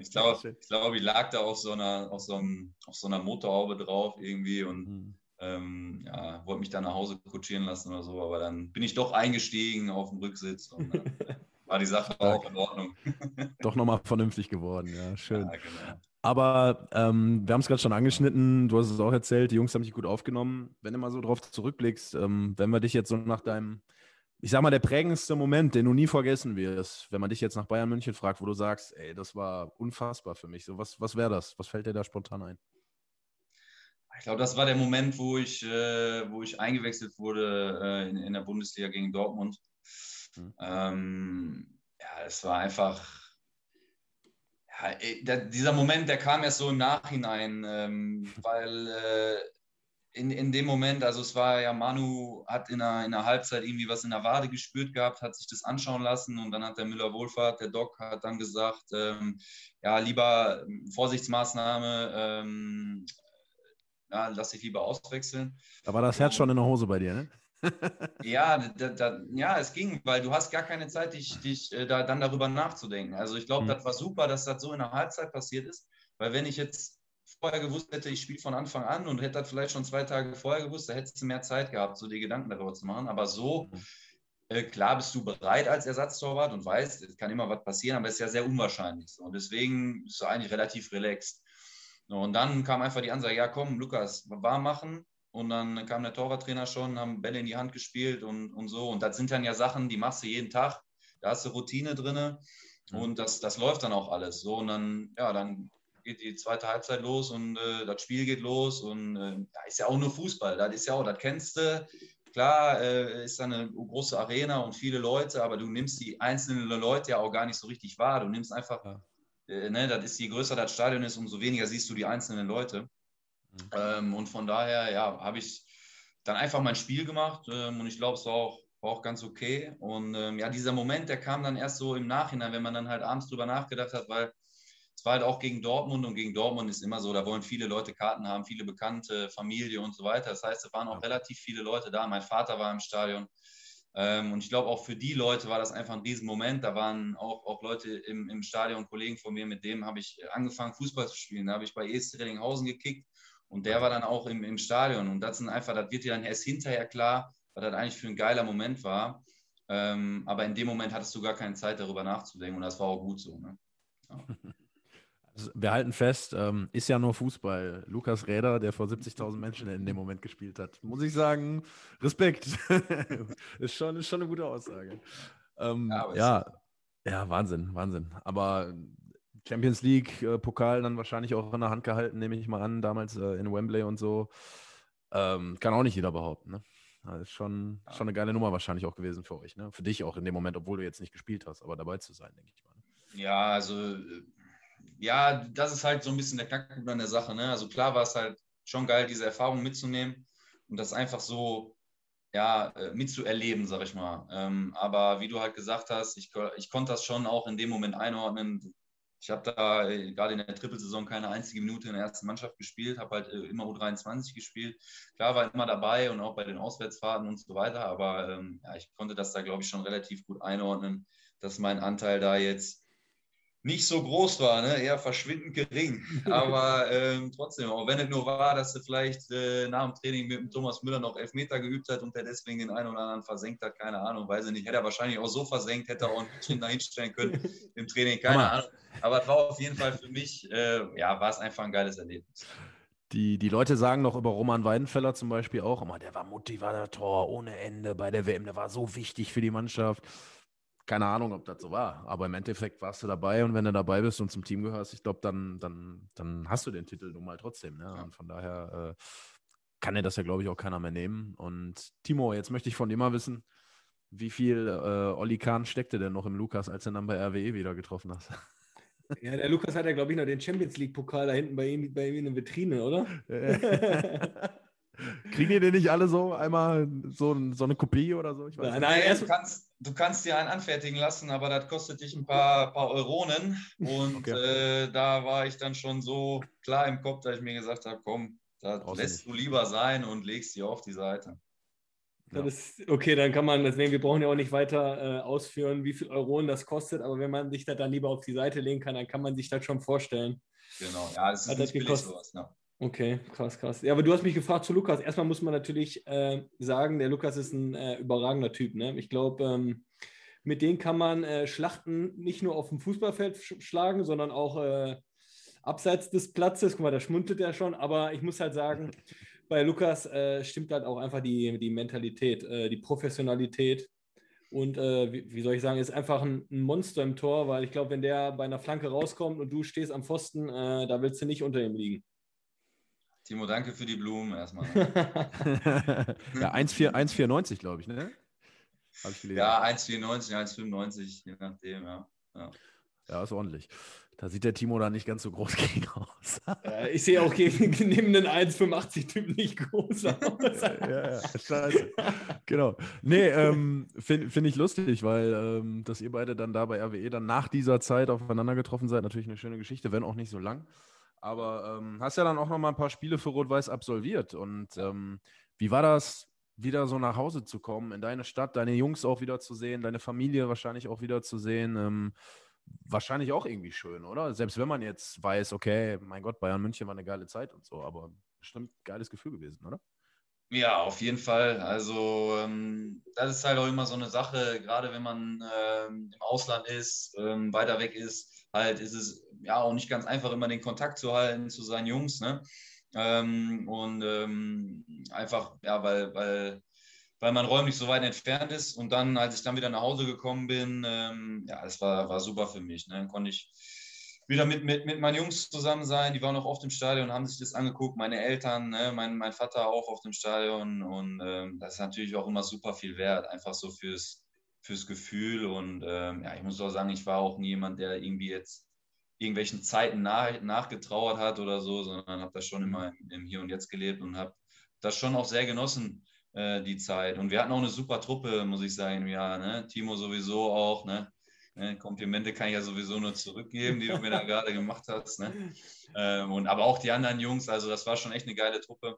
ich glaube, ich, glaub, ich lag da auf so einer, auf so, einem, auf so einer Motorhaube drauf irgendwie und Hm. Ähm, ja, wollte mich dann nach Hause kutschieren lassen oder so, aber dann bin ich doch eingestiegen auf dem Rücksitz und dann war die Sache auch in Ordnung. Doch nochmal vernünftig geworden, ja, schön. Ja, genau. Aber ähm, wir haben es gerade schon angeschnitten, du hast es auch erzählt, die Jungs haben dich gut aufgenommen. Wenn du mal so drauf zurückblickst, ähm, wenn wir dich jetzt so nach deinem, ich sag mal, der prägendste Moment, den du nie vergessen wirst, wenn man dich jetzt nach Bayern München fragt, wo du sagst, ey, das war unfassbar für mich. So, was, was wäre das? Was fällt dir da spontan ein? Ich glaube, das war der Moment, wo ich, äh, wo ich eingewechselt wurde äh, in, in der Bundesliga gegen Dortmund. Mhm. Ähm, ja, es war einfach. Ja, der, dieser Moment, der kam erst so im Nachhinein, ähm, weil äh, in, in dem Moment, also es war ja, Manu hat in der, in der Halbzeit irgendwie was in der Wade gespürt gehabt, hat sich das anschauen lassen und dann hat der Müller-Wohlfahrt, der Doc, hat dann gesagt, ähm, ja, lieber Vorsichtsmaßnahme, ähm, ja, lass dich lieber auswechseln. Da war das Herz schon in der Hose bei dir, ne? Ja, da, da, ja, es ging, weil du hast gar keine Zeit, dich, dich äh, da, dann darüber nachzudenken. Also ich glaube, Mhm. das war super, dass das so in der Halbzeit passiert ist, weil wenn ich jetzt vorher gewusst hätte, ich spiele von Anfang an und hätte das vielleicht schon zwei Tage vorher gewusst, da hättest du mehr Zeit gehabt, so die Gedanken darüber zu machen. Aber so, Mhm. äh, klar bist du bereit als Ersatztorwart und weißt, es kann immer was passieren, aber es ist ja sehr unwahrscheinlich. Und deswegen bist du eigentlich relativ relaxed. Und dann kam einfach die Ansage, ja komm, Lukas, warm machen. Und dann kam der Torwarttrainer schon, haben Bälle in die Hand gespielt und, und so. Und das sind dann ja Sachen, die machst du jeden Tag. Da hast du Routine drin und das, das läuft dann auch alles. So, und dann, ja, dann geht die zweite Halbzeit los und äh, das Spiel geht los. Und äh, da ist ja auch nur Fußball. Das ist ja auch, das kennst du. Klar, äh, ist da eine große Arena und viele Leute, aber du nimmst die einzelnen Leute ja auch gar nicht so richtig wahr. Du nimmst einfach, Ja. Äh, ne, das ist, je größer das Stadion ist, umso weniger siehst du die einzelnen Leute. Mhm. Ähm, und von daher, ja, habe ich dann einfach mein Spiel gemacht ähm, und ich glaube, es war auch, war auch ganz okay. Und ähm, ja, dieser Moment, der kam dann erst so im Nachhinein, wenn man dann halt abends drüber nachgedacht hat, weil es war halt auch gegen Dortmund und gegen Dortmund ist immer so, da wollen viele Leute Karten haben, viele Bekannte, Familie und so weiter. Das heißt, es waren auch relativ viele Leute da. Mein Vater war im Stadion. Ähm, und ich glaube, auch für die Leute war das einfach ein Riesenmoment. Da waren auch, auch Leute im, im Stadion, Kollegen von mir, mit dem habe ich angefangen, Fußball zu spielen. Da habe ich bei ESC Reddinghausen gekickt und der war dann auch im, im Stadion. Und das sind einfach, das wird dir dann erst hinterher klar, was das eigentlich für ein geiler Moment war. Ähm, aber in dem Moment hattest du gar keine Zeit, darüber nachzudenken und das war auch gut so. Ne? Also, wir halten fest, ähm, ist ja nur Fußball. Lukas Räder, der vor 70.000 Menschen in dem Moment gespielt hat. Muss ich sagen, Respekt. ist, schon, ist schon eine gute Aussage. Ähm, Ja, ja, ja, Wahnsinn, Wahnsinn. Aber Champions League, äh, Pokal dann wahrscheinlich auch in der Hand gehalten, nehme ich mal an, damals äh, in Wembley und so. Ähm, kann auch nicht jeder behaupten. Ne? Das ist schon, Ja. schon eine geile Nummer wahrscheinlich auch gewesen für euch. Ne? Für dich auch in dem Moment, obwohl du jetzt nicht gespielt hast, aber dabei zu sein, denke ich mal. ne? Ja, also äh, ja, das ist halt so ein bisschen der Knackpunkt an der Sache. Ne? Also klar war es halt schon geil, diese Erfahrung mitzunehmen und das einfach so ja, äh, mitzuerleben, sag ich mal. Ähm, aber wie du halt gesagt hast, ich, ich konnte das schon auch in dem Moment einordnen. Ich habe da äh, gerade in der Trippelsaison keine einzige Minute in der ersten Mannschaft gespielt, habe halt äh, immer U23 gespielt. Klar war immer dabei und auch bei den Auswärtsfahrten und so weiter, aber ähm, ja, ich konnte das da, glaube ich, schon relativ gut einordnen, dass mein Anteil da jetzt nicht so groß war, ne? eher verschwindend gering. Aber ähm, trotzdem, auch wenn es nur war, dass er vielleicht äh, nach dem Training mit dem Thomas Müller noch Elfmeter geübt hat und der deswegen den einen oder anderen versenkt hat, keine Ahnung, weiß ich nicht. Hätte er wahrscheinlich auch so versenkt, hätte er auch ein bisschen dahinstellen können im Training, keine Hammer. Ahnung. Aber es war auf jeden Fall für mich, äh, ja, war es einfach ein geiles Erlebnis. Die, die Leute sagen noch über Roman Weidenfeller zum Beispiel auch immer, der war Motivator ohne Ende bei der WM, der war so wichtig für die Mannschaft keine Ahnung, ob das so war, aber im Endeffekt warst du dabei und wenn du dabei bist und zum Team gehörst, ich glaube, dann, dann, dann hast du den Titel nun mal trotzdem. Ne? Ja. Und von daher äh, kann dir das ja, glaube ich, auch keiner mehr nehmen. Und Timo, jetzt möchte ich von dir mal wissen, wie viel äh, Olli Kahn steckte denn noch im Lukas, als er dann bei RWE wieder getroffen hast? Ja, der Lukas hat ja, glaube ich, noch den Champions League-Pokal da hinten bei ihm, bei ihm in der Vitrine, oder? Kriegen die den nicht alle so einmal so, so eine Kopie oder so? Ich weiß nein, nein, du kannst, du kannst dir einen anfertigen lassen, aber das kostet dich ein paar, paar Euronen. Und okay. äh, da war ich dann schon so klar im Kopf, dass ich mir gesagt habe, komm, das Brauchst lässt du lieber sein und legst sie auf die Seite. Ja. Ist, okay, dann kann man, deswegen, wir brauchen ja auch nicht weiter äh, ausführen, wie viel Euronen das kostet, aber wenn man sich das dann lieber auf die Seite legen kann, dann kann man sich das schon vorstellen. Genau, ja, es ist Hat nicht billig sowas. Ja. Okay, krass, krass. Ja, aber du hast mich gefragt zu Lukas. Erstmal muss man natürlich äh, sagen, der Lukas ist ein äh, überragender Typ. Ne? Ich glaube, ähm, mit dem kann man äh, Schlachten nicht nur auf dem Fußballfeld sch schlagen, sondern auch äh, abseits des Platzes. Guck mal, da schmunzelt er schon. Aber ich muss halt sagen, bei Lukas äh, stimmt halt auch einfach die, die Mentalität, äh, die Professionalität. Und wie, wie, soll ich sagen, ist einfach ein, ein, Monster im Tor, weil ich glaube, wenn der bei einer Flanke rauskommt und du stehst am Pfosten, da willst du nicht unter ihm liegen. Timo, danke für die Blumen erstmal. ja, 1,94 glaube ich, ne? ich Ja, 1,94, 1,95, je nachdem, ja. ja. Ja, ist ordentlich. Da sieht der Timo da nicht ganz so groß gegen aus. ja, ich sehe auch gegen, neben den 1,85-Typen nicht groß aus. ja, ja, scheiße. genau. Nee, ähm, finde find ich lustig, weil ähm, dass ihr beide dann da bei RWE dann nach dieser Zeit aufeinander getroffen seid, natürlich eine schöne Geschichte, wenn auch nicht so lang. Aber ähm, hast ja dann auch noch mal ein paar Spiele für Rot-Weiß absolviert. Und ähm, wie war das, wieder so nach Hause zu kommen, in deine Stadt, deine Jungs auch wieder zu sehen, deine Familie wahrscheinlich auch wieder zu sehen? Ähm, wahrscheinlich auch irgendwie schön, oder? Selbst wenn man jetzt weiß, okay, mein Gott, Bayern München war eine geile Zeit und so, aber bestimmt geiles Gefühl gewesen, oder? Ja, auf jeden Fall. Also ähm, das ist halt auch immer so eine Sache, gerade wenn man ähm, im Ausland ist, ähm, weiter weg ist, halt ist es ja auch nicht ganz einfach, immer den Kontakt zu halten zu seinen Jungs. Ne? Ähm, und ähm, einfach, ja, weil, weil, weil man räumlich so weit entfernt ist. Und dann, als ich dann wieder nach Hause gekommen bin, ja, das war, war super für mich. Ne? Konnte ich wieder mit, mit, mit meinen Jungs zusammen sein. Die waren auch oft im Stadion und haben sich das angeguckt. Meine Eltern, ne? mein, mein Vater auch auf dem Stadion. Und ähm, das ist natürlich auch immer super viel wert, einfach so fürs, fürs Gefühl. Und ähm, ja, ich muss auch sagen, ich war auch nie jemand, der irgendwie jetzt irgendwelchen Zeiten nach, nachgetrauert hat oder so, sondern habe das schon immer im, im, Hier und Jetzt gelebt und habe das schon auch sehr genossen, äh, die Zeit. Und wir hatten auch eine super Truppe, muss ich sagen, ja, ne? Timo sowieso auch, ne? Ne? Komplimente kann ich ja sowieso nur zurückgeben, die du mir da gerade gemacht hast. Ne? Ähm, und aber auch die anderen Jungs, also das war schon echt eine geile Truppe.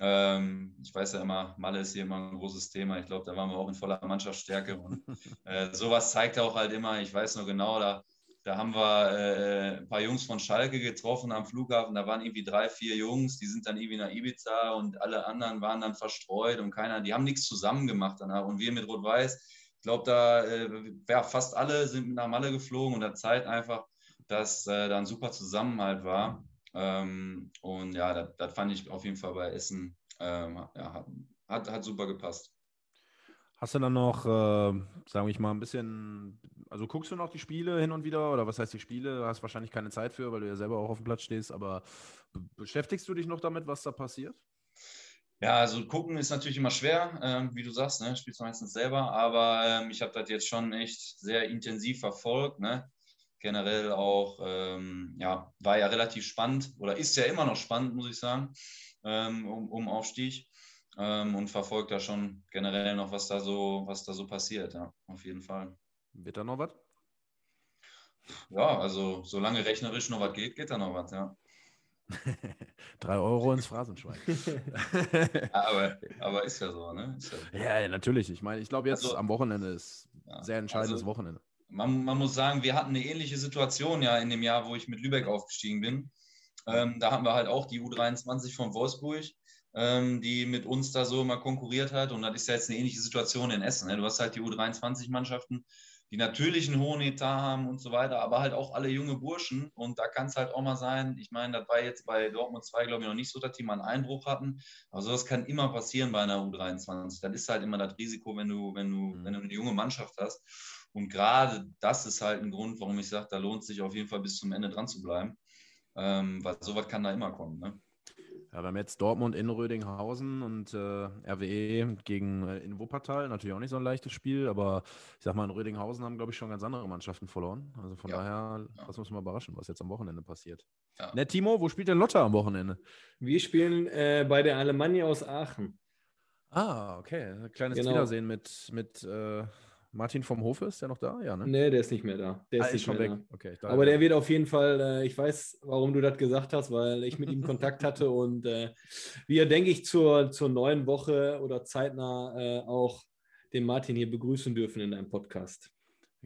Ähm, ich weiß ja immer, Malle ist hier immer ein großes Thema. Ich glaube, da waren wir auch in voller Mannschaftsstärke. Und äh, sowas zeigt auch halt immer, ich weiß nur genau, da, da haben wir äh, ein paar Jungs von Schalke getroffen am Flughafen. Da waren irgendwie drei, vier Jungs, die sind dann irgendwie nach Ibiza und alle anderen waren dann verstreut und keiner, die haben nichts zusammen gemacht danach. Und wir mit Rot-Weiß, glaube, da äh, ja, fast alle sind nach Malle geflogen und da zeigt einfach, dass äh, da ein super Zusammenhalt war. Ähm, und ja, das, das, fand ich auf jeden Fall bei Essen, ähm, ja, hat, hat super gepasst. Hast du dann noch, äh, sage ich mal, ein bisschen, also guckst du noch die Spiele hin und wieder oder was heißt die Spiele? Hast wahrscheinlich keine Zeit für, weil du ja selber auch auf dem Platz stehst, aber beschäftigst du dich noch damit, was da passiert? Ja, also gucken ist natürlich immer schwer, ähm, wie du sagst, ne? spielst du meistens selber, aber ähm, ich habe das jetzt schon echt sehr intensiv verfolgt. Ne? generell auch, ähm, ja, war ja relativ spannend oder ist ja immer noch spannend, muss ich sagen, ähm, um, um Aufstieg. ähm, und verfolge da schon generell noch, was da so, was da so passiert, ja, auf jeden Fall. Wird da noch was? Ja, also solange rechnerisch noch was geht, geht da noch was, ja. Drei Euro ins Phrasenschwein. aber, aber ist ja so, ne? Ja, so. ja, natürlich. Ich meine, ich glaube, jetzt also, am Wochenende ist ja, sehr entscheidendes also, Wochenende. Man, man, muss sagen, wir hatten eine ähnliche Situation ja in dem Jahr, wo ich mit Lübeck aufgestiegen bin. Ähm, da hatten wir halt auch die U23 von Wolfsburg, ähm, die mit uns da so immer konkurriert hat. Und das ist ja jetzt eine ähnliche Situation in Essen. Ne? Du hast halt die U23-Mannschaften, die natürlich einen hohen Etat haben und so weiter, aber halt auch alle junge Burschen. Und da kann es halt auch mal sein, ich meine, das war jetzt bei Dortmund 2, glaube ich, noch nicht so, dass die mal einen Einbruch hatten. Aber sowas kann immer passieren bei einer U23. Das ist halt immer das Risiko, wenn du, wenn du, mhm. wenn du eine junge Mannschaft hast. Und gerade das ist halt ein Grund, warum ich sage, da lohnt es sich auf jeden Fall bis zum Ende dran zu bleiben. Ähm, weil sowas kann da immer kommen. Ne? Ja, wir haben jetzt Dortmund in Rödinghausen und äh, RWE gegen äh, in Wuppertal. Natürlich auch nicht so ein leichtes Spiel, aber ich sag mal, in Rödinghausen haben, glaube ich, schon ganz andere Mannschaften verloren. Also von ja. daher, ja. das muss man überraschen, was jetzt am Wochenende passiert. Ja. Ne, Timo, wo spielt denn Lotte am Wochenende? Wir spielen äh, bei der Alemannia aus Aachen. Ah, okay. Kleines genau. Wiedersehen mit, mit äh, Martin vom Hofe, ist der noch da? Ja, ne? Nee, der ist nicht mehr da. Der ah, ist, nicht schon weg. Da. Okay, Aber der wird auf jeden Fall, äh, ich weiß, warum du das gesagt hast, weil ich mit ihm Kontakt hatte und äh, wir, denke ich, zur, zur neuen Woche oder zeitnah äh, auch den Martin hier begrüßen dürfen in einem Podcast.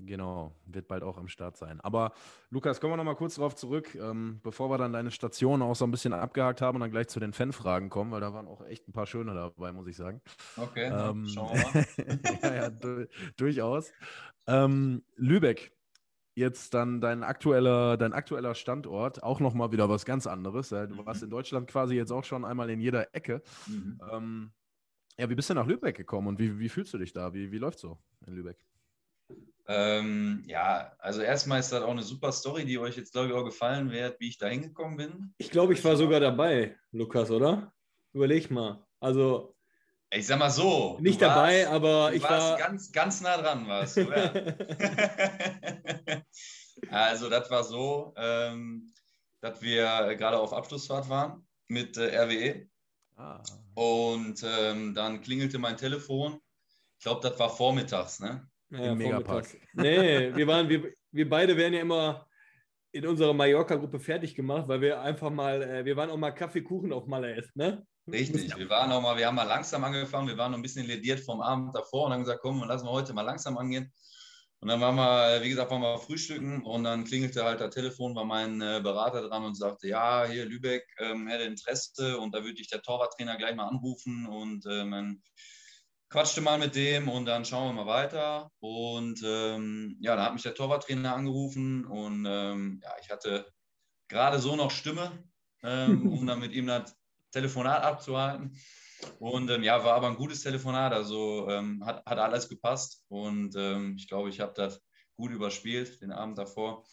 Genau, wird bald auch am Start sein. Aber Lukas, kommen wir noch mal kurz darauf zurück, ähm, bevor wir dann deine Station auch so ein bisschen abgehakt haben und dann gleich zu den Fanfragen kommen, weil da waren auch echt ein paar schöne dabei, muss ich sagen. Okay, ähm, schauen wir mal. ja, ja du, durchaus. Ähm, Lübeck, jetzt dann dein aktueller, dein aktueller Standort, auch noch mal wieder was ganz anderes. Du mhm. warst in Deutschland quasi jetzt auch schon einmal in jeder Ecke. Mhm. Ähm, ja, wie bist du nach Lübeck gekommen und wie, wie fühlst du dich da? Wie, wie läuft so in Lübeck? Ähm, ja, also erstmal ist das auch eine super Story, die euch jetzt, glaube ich, auch gefallen wird, wie ich da hingekommen bin. Ich glaube, ich war sogar dabei, Lukas, oder? Überleg mal. Also. Ich sag mal so. Nicht warst, dabei, aber ich war. ganz, ganz nah dran, warst du, ja. also, das war so, ähm, dass wir gerade auf Abschlussfahrt waren mit äh, RWE. Ah. Und ähm, dann klingelte mein Telefon. Ich glaube, das war vormittags, ne? Ja, Im Megapark. Nee, wir, waren, wir, wir beide werden ja immer in unserer Mallorca-Gruppe fertig gemacht, weil wir einfach mal, äh, wir waren auch mal Kaffeekuchen auf Malle essen, ne? Richtig, wir waren auch mal, wir haben mal langsam angefangen, wir waren noch ein bisschen lediert vom Abend davor und haben gesagt, komm, lassen wir heute mal langsam angehen. Und dann waren wir, wie gesagt, waren wir frühstücken und dann klingelte halt das Telefon, war mein äh, Berater dran und sagte, ja, hier Lübeck ähm, hätte Interesse und da würde ich der Torwarttrainer gleich mal anrufen und äh, mein quatschte mal mit dem und dann schauen wir mal weiter. Und ähm, ja, da hat mich der Torwarttrainer angerufen und ähm, ja, ich hatte gerade so noch Stimme, ähm, um dann mit ihm das Telefonat abzuhalten. Und ähm, ja, war aber ein gutes Telefonat, also ähm, hat, hat alles gepasst und ähm, ich glaube, ich habe das gut überspielt den Abend davor.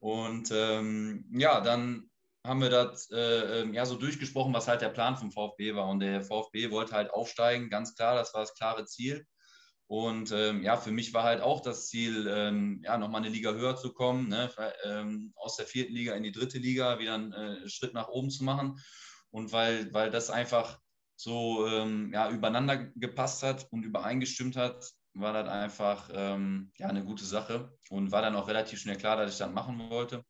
Und ja, dann haben wir das äh, ähm, ja so durchgesprochen, was halt der Plan vom VfB war. Und der VfB wollte halt aufsteigen, ganz klar, das war das klare Ziel. Und ähm, ja, für mich war halt auch das Ziel, ähm, ja, nochmal eine Liga höher zu kommen, ne? ähm, aus der vierten Liga in die dritte Liga wieder einen äh, Schritt nach oben zu machen. Und weil, weil das einfach so ähm, ja, übereinander gepasst hat und übereingestimmt hat, war das einfach ähm, ja, eine gute Sache und war dann auch relativ schnell klar, dass ich das machen wollte.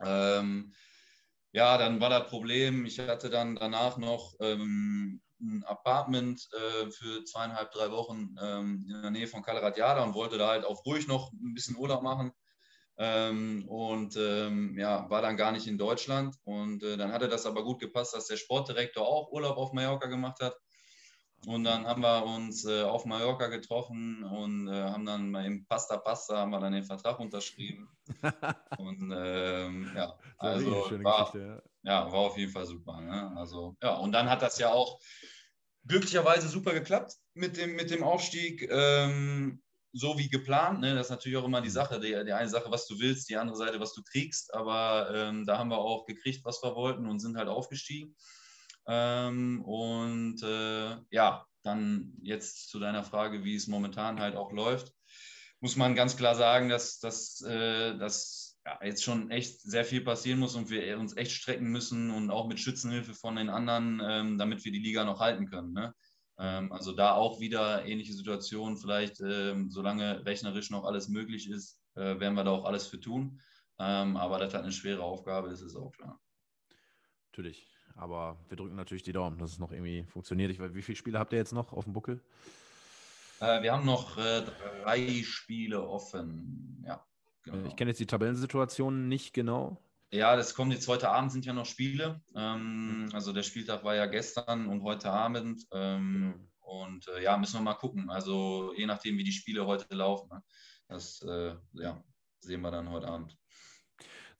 Ähm, ja, dann war das Problem, ich hatte dann danach noch ähm, ein Apartment äh, für zweieinhalb, drei Wochen ähm, in der Nähe von Calaratiada und wollte da halt auch ruhig noch ein bisschen Urlaub machen. Ähm, und ähm, ja, war dann gar nicht in Deutschland. Und äh, dann hatte das aber gut gepasst, dass der Sportdirektor auch Urlaub auf Mallorca gemacht hat. Und dann haben wir uns äh, auf Mallorca getroffen und äh, haben dann mal im Pasta Pasta haben wir dann den Vertrag unterschrieben. und ähm, ja, also war, ja. ja. war auf jeden Fall super. Ne? Also ja, und dann hat das ja auch glücklicherweise super geklappt mit dem, mit dem Aufstieg. Ähm, so wie geplant. Ne? Das ist natürlich auch immer die mhm. Sache. Die, die, eine Sache, was du willst, die andere Seite, was du kriegst. Aber ähm, da haben wir auch gekriegt, was wir wollten und sind halt aufgestiegen. Ähm, und äh, ja, dann jetzt zu deiner Frage, wie es momentan halt auch läuft, muss man ganz klar sagen, dass, dass, äh, dass ja, jetzt schon echt sehr viel passieren muss und wir uns echt strecken müssen und auch mit Schützenhilfe von den anderen, ähm, damit wir die Liga noch halten können. Ne? Ähm, also da auch wieder ähnliche Situationen, vielleicht ähm, solange rechnerisch noch alles möglich ist, äh, werden wir da auch alles für tun. Ähm, aber das hat eine schwere Aufgabe, das ist auch klar. Natürlich. Aber wir drücken natürlich die Daumen, dass es noch irgendwie funktioniert. Ich weiß, wie viele Spiele habt ihr jetzt noch auf dem Buckel? Äh, wir haben noch äh, drei Spiele offen. Ja, genau. Ich kenne jetzt die Tabellensituation nicht genau. Ja, das kommt jetzt heute Abend, sind ja noch Spiele. Ähm, also der Spieltag war ja gestern und heute Abend. Ähm, genau. Und äh, ja, müssen wir mal gucken. Also je nachdem, wie die Spiele heute laufen. Ne? Das äh, ja, sehen wir dann heute Abend.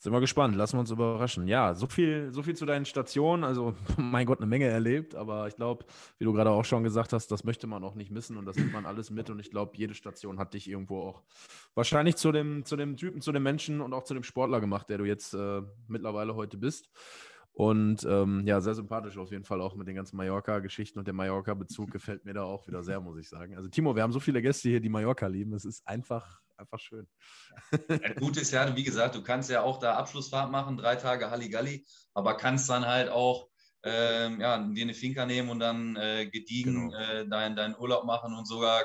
Sind wir gespannt, lassen wir uns überraschen. Ja, so viel, so viel zu deinen Stationen. Also, mein Gott, eine Menge erlebt, aber ich glaube, wie du gerade auch schon gesagt hast, das möchte man auch nicht missen und das nimmt man alles mit. Und ich glaube, jede Station hat dich irgendwo auch wahrscheinlich zu dem, zu dem Typen, zu dem Menschen und auch zu dem Sportler gemacht, der du jetzt äh, mittlerweile heute bist. Und ähm, ja, sehr sympathisch auf jeden Fall auch mit den ganzen Mallorca-Geschichten und der Mallorca-Bezug gefällt mir da auch wieder sehr, muss ich sagen. Also Timo, wir haben so viele Gäste hier, die Mallorca lieben. Es ist einfach, einfach schön. Ja, gut ist ja, wie gesagt, du kannst ja auch da Abschlussfahrt machen, drei Tage Halligalli, aber kannst dann halt auch ähm, ja, dir eine Finca nehmen und dann äh, gediegen genau. äh, deinen dein Urlaub machen und sogar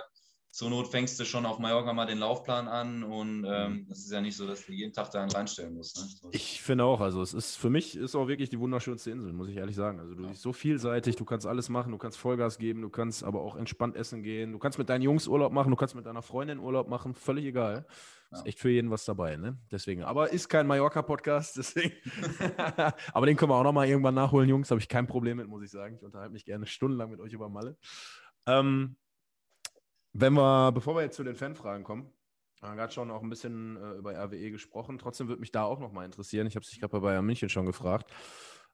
zur Not fängst du schon auf Mallorca mal den Laufplan an und ähm, mhm. ist ja nicht so, dass du jeden Tag da einen reinstellen musst. Ne? Ich finde auch, also es ist für mich ist auch wirklich die wunderschönste Insel, muss ich ehrlich sagen. Also du ja. bist so vielseitig, du kannst alles machen, du kannst Vollgas geben, du kannst aber auch entspannt essen gehen, du kannst mit deinen Jungs Urlaub machen, du kannst mit deiner Freundin Urlaub machen, völlig egal. Ja. Ist echt für jeden was dabei, ne? Deswegen, aber ist kein Mallorca-Podcast, deswegen. aber den können wir auch nochmal irgendwann nachholen, Jungs. Habe ich kein Problem mit, muss ich sagen. Ich unterhalte mich gerne stundenlang mit euch über Malle. Ähm, wenn wir, bevor wir jetzt zu den Fanfragen kommen, haben gerade schon auch ein bisschen äh, über RWE gesprochen. Trotzdem würde mich da auch nochmal interessieren. Ich habe dich gerade bei Bayern München schon gefragt.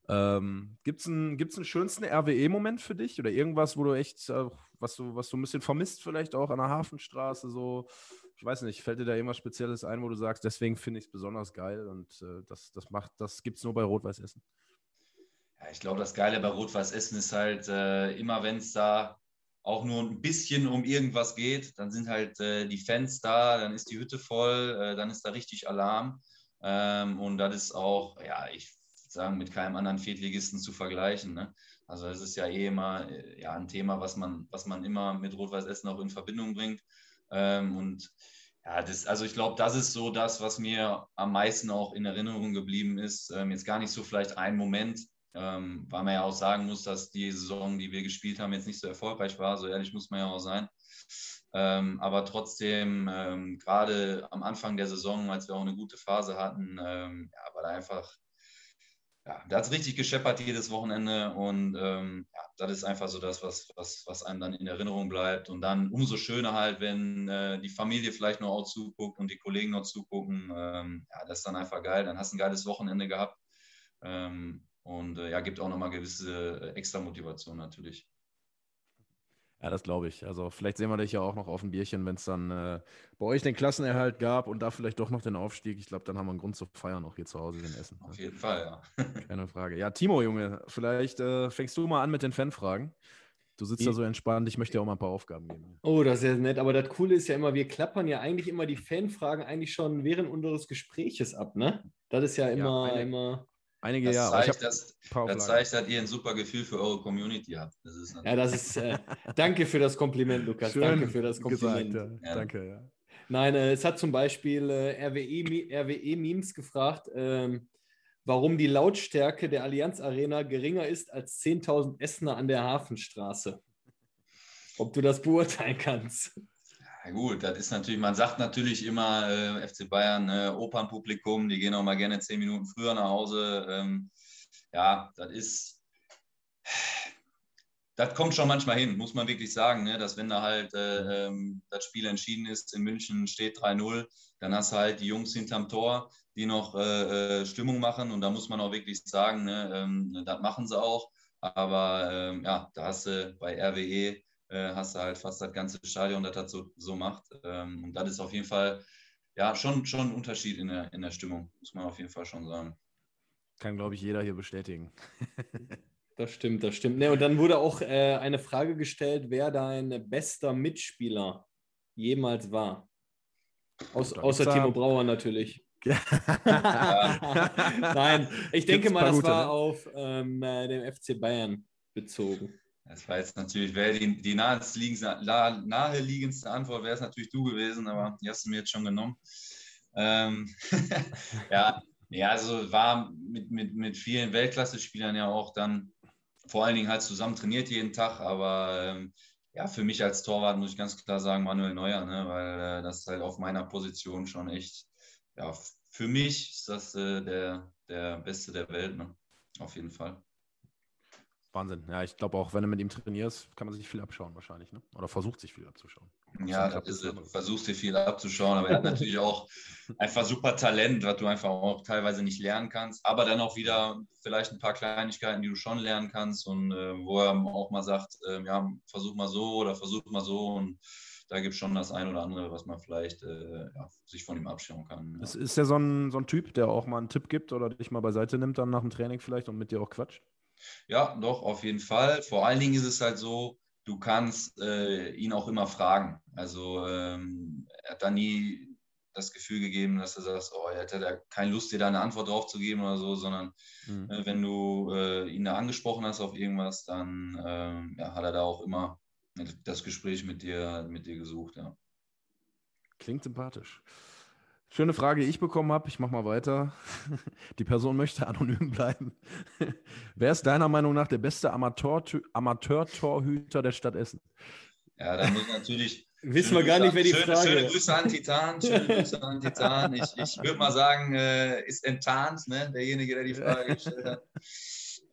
Ähm, Gibt es einen, gibt's schönsten RWE-Moment für dich oder irgendwas, wo du echt, äh, was, du, was du ein bisschen vermisst, vielleicht auch an der Hafenstraße? So, ich weiß nicht, fällt dir da irgendwas Spezielles ein, wo du sagst, deswegen finde ich es besonders geil und äh, das, das das gibt es nur bei Rot-Weiß Essen? Ja, ich glaube, das Geile bei Rot-Weiß Essen ist halt äh, immer, wenn es da auch nur ein bisschen um irgendwas geht, dann sind halt äh, die Fans da, dann ist die Hütte voll, äh, dann ist da richtig Alarm. Ähm, und das ist auch, ja, ich würde sagen, mit keinem anderen Viertligisten zu vergleichen. Ne? Also es ist ja eh immer äh, ja, ein Thema, was man, was man immer mit Rot-Weiß Essen auch in Verbindung bringt. Ähm, und ja, das, also ich glaube, das ist so das, was mir am meisten auch in Erinnerung geblieben ist. Ähm, jetzt gar nicht so vielleicht ein Moment, ähm, weil man ja auch sagen muss, dass die Saison, die wir gespielt haben, jetzt nicht so erfolgreich war. So ehrlich muss man ja auch sein. Ähm, aber trotzdem, ähm, gerade am Anfang der Saison, als wir auch eine gute Phase hatten, ähm, ja, war da einfach, ja, da hat es richtig gescheppert jedes Wochenende und ähm, ja, das ist einfach so das, was, was, was einem dann in Erinnerung bleibt. Und dann umso schöner halt, wenn äh, die Familie vielleicht noch auch zuguckt und die Kollegen noch zugucken. Ähm, ja, das ist dann einfach geil. Dann hast du ein geiles Wochenende gehabt. Ähm, und äh, ja, gibt auch nochmal gewisse äh, extra Motivation natürlich. Ja, das glaube ich. Also vielleicht sehen wir dich ja auch noch auf dem Bierchen, wenn es dann äh, bei euch den Klassenerhalt gab und da vielleicht doch noch den Aufstieg. Ich glaube, dann haben wir einen Grund zu feiern, auch hier zu Hause in Essen. Auf jeden Fall, ja. Keine Frage. Ja, Timo, Junge, vielleicht äh, fängst du mal an mit den Fanfragen. Du sitzt da so entspannt, ich möchte dir auch mal ein paar Aufgaben geben. Oh, das ist ja nett. Aber das Coole ist ja immer, wir klappern ja eigentlich immer die Fanfragen eigentlich schon während unseres Gespräches ab, ne? Das ist ja immer, ja, immer Einige das Jahre. Zeigt, dass, das zeigt, dass ihr ein super Gefühl für eure Community habt. Das ja, das ist. Äh, danke für das Kompliment, Lukas. Schön danke für das Kompliment. Gesagt, ja. Ja. Danke, ja. Nein, äh, es hat zum Beispiel äh, RWE, RWE Memes gefragt, ähm, warum die Lautstärke der Allianz Arena geringer ist als 10.000 Essener an der Hafenstraße. Ob du das beurteilen kannst. Gut, das ist natürlich, man sagt natürlich immer, äh, FC Bayern, äh, Opernpublikum, die gehen auch mal gerne zehn Minuten früher nach Hause. Ähm, ja, das ist, das kommt schon manchmal hin, muss man wirklich sagen, ne? dass wenn da halt äh, ähm, das Spiel entschieden ist, in München steht 3-0, dann hast du halt die Jungs hinterm Tor, die noch äh, äh, Stimmung machen und da muss man auch wirklich sagen, ne? ähm, das machen sie auch. Aber ähm, ja, da hast du bei RWE äh, hast du halt fast das ganze Stadion, das das so, so macht. Ähm, und das ist auf jeden Fall ja schon, schon ein Unterschied in der, in der Stimmung, muss man auf jeden Fall schon sagen. Kann, glaube ich, jeder hier bestätigen. das stimmt, das stimmt. Ne, und dann wurde auch äh, eine Frage gestellt, wer dein bester Mitspieler jemals war. Aus, außer Timo Brauer natürlich. Nein, ich denke mal, das war ne? auf ähm, äh, den FC Bayern bezogen. Das war jetzt natürlich, wäre die, die naheliegendste, Antwort wäre es natürlich du gewesen, aber die hast du mir jetzt schon genommen. Ähm, ja, ja, also war mit, mit, mit vielen Weltklasse-Spielern ja auch dann vor allen Dingen halt zusammen trainiert jeden Tag, aber ähm, ja, für mich als Torwart muss ich ganz klar sagen, Manuel Neuer, ne, weil äh, das halt auf meiner Position schon echt, ja, für mich ist das äh, der, der Beste der Welt, ne? auf jeden Fall. Wahnsinn. Ja, ich glaube auch, wenn du mit ihm trainierst, kann man sich viel abschauen wahrscheinlich, ne? Oder versucht sich viel abzuschauen. Ja, das ist, du versuchst dir viel abzuschauen, aber er hat natürlich auch einfach super Talent, was du einfach auch teilweise nicht lernen kannst, aber dann auch wieder vielleicht ein paar Kleinigkeiten, die du schon lernen kannst und äh, wo er auch mal sagt, äh, ja, versuch mal so oder versuch mal so und da gibt es schon das ein oder andere, was man vielleicht äh, ja, sich von ihm abschauen kann. Ja. Ist, ist der so ein, so ein Typ, der auch mal einen Tipp gibt oder dich mal beiseite nimmt dann nach dem Training vielleicht und mit dir auch quatscht? Ja, doch, auf jeden Fall. Vor allen Dingen ist es halt so, du kannst äh, ihn auch immer fragen. Also ähm, er hat da nie das Gefühl gegeben, dass er sagt, oh, er hätte da keine Lust, dir da eine Antwort drauf zu geben oder so, sondern mhm. äh, wenn du äh, ihn da angesprochen hast auf irgendwas, dann ähm, ja, hat er da auch immer das Gespräch mit dir, mit dir gesucht, ja. Klingt sympathisch. Schöne Frage, die ich bekommen habe. Ich mache mal weiter. Die Person möchte anonym bleiben. Wer ist deiner Meinung nach der beste Amateur-Torhüter der Stadt Essen? Ja, da muss natürlich. Wissen wir gar nicht, wer die schöne, Frage Schöne Grüße an Titan. Schöne Grüße an Titan. Ich, ich würde mal sagen, äh, ist enttarnt, ne? derjenige, der die Frage gestellt hat.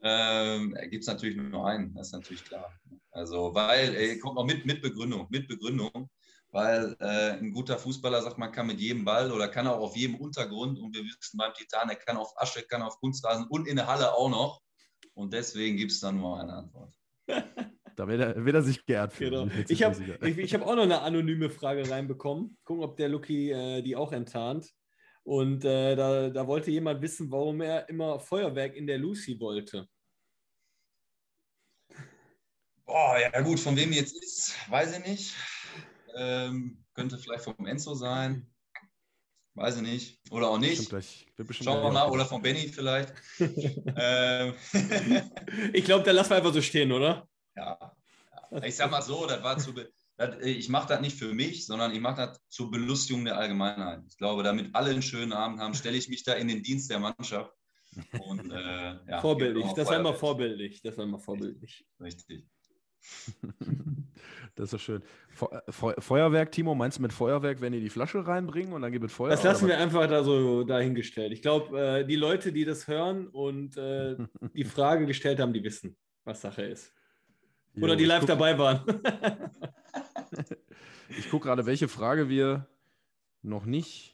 Ähm, Gibt es natürlich nur einen, das ist natürlich klar. Also, weil, ey, kommt noch mit, mit Begründung, mit Begründung weil äh, ein guter Fußballer sagt, man kann mit jedem Ball oder kann auch auf jedem Untergrund und wir wissen beim Titan, er kann auf Asche, kann auf Kunstrasen und in der Halle auch noch. Und deswegen gibt es dann nur eine Antwort. Da wird er, wird er sich geehrt fühlen. Genau. Ich habe ich, ich hab auch noch eine anonyme Frage reinbekommen. Gucken, ob der Lucky äh, die auch enttarnt. Und äh, da, da wollte jemand wissen, warum er immer Feuerwerk in der Lucy wollte. Boah, ja gut, von wem jetzt ist, weiß ich nicht. Ähm, könnte vielleicht vom Enzo sein. Weiß ich nicht. Oder auch nicht. Gleich, Schauen wir mal. Oder von Benny vielleicht. ähm. ich glaube, da lassen wir einfach so stehen, oder? Ja. ja. Ich sag mal so, das war zu. Das, ich mache das nicht für mich, sondern ich mache das zur Belustigung der Allgemeinheit. Ich glaube, damit alle einen schönen Abend haben, stelle ich mich da in den Dienst der Mannschaft. Und, äh, ja, vorbildlich, das war immer vorbildlich. Das war immer vorbildlich. Richtig. Das ist so schön. Fe Feuerwerk, Timo, meinst du mit Feuerwerk, wenn die die Flasche reinbringen und dann gibt es Feuer? Das lassen wir einfach da so dahingestellt. Ich glaube, äh, die Leute, die das hören und äh, die Frage gestellt haben, die wissen, was Sache ist. Oder jo, die live dabei waren. ich gucke gerade, welche Frage wir noch nicht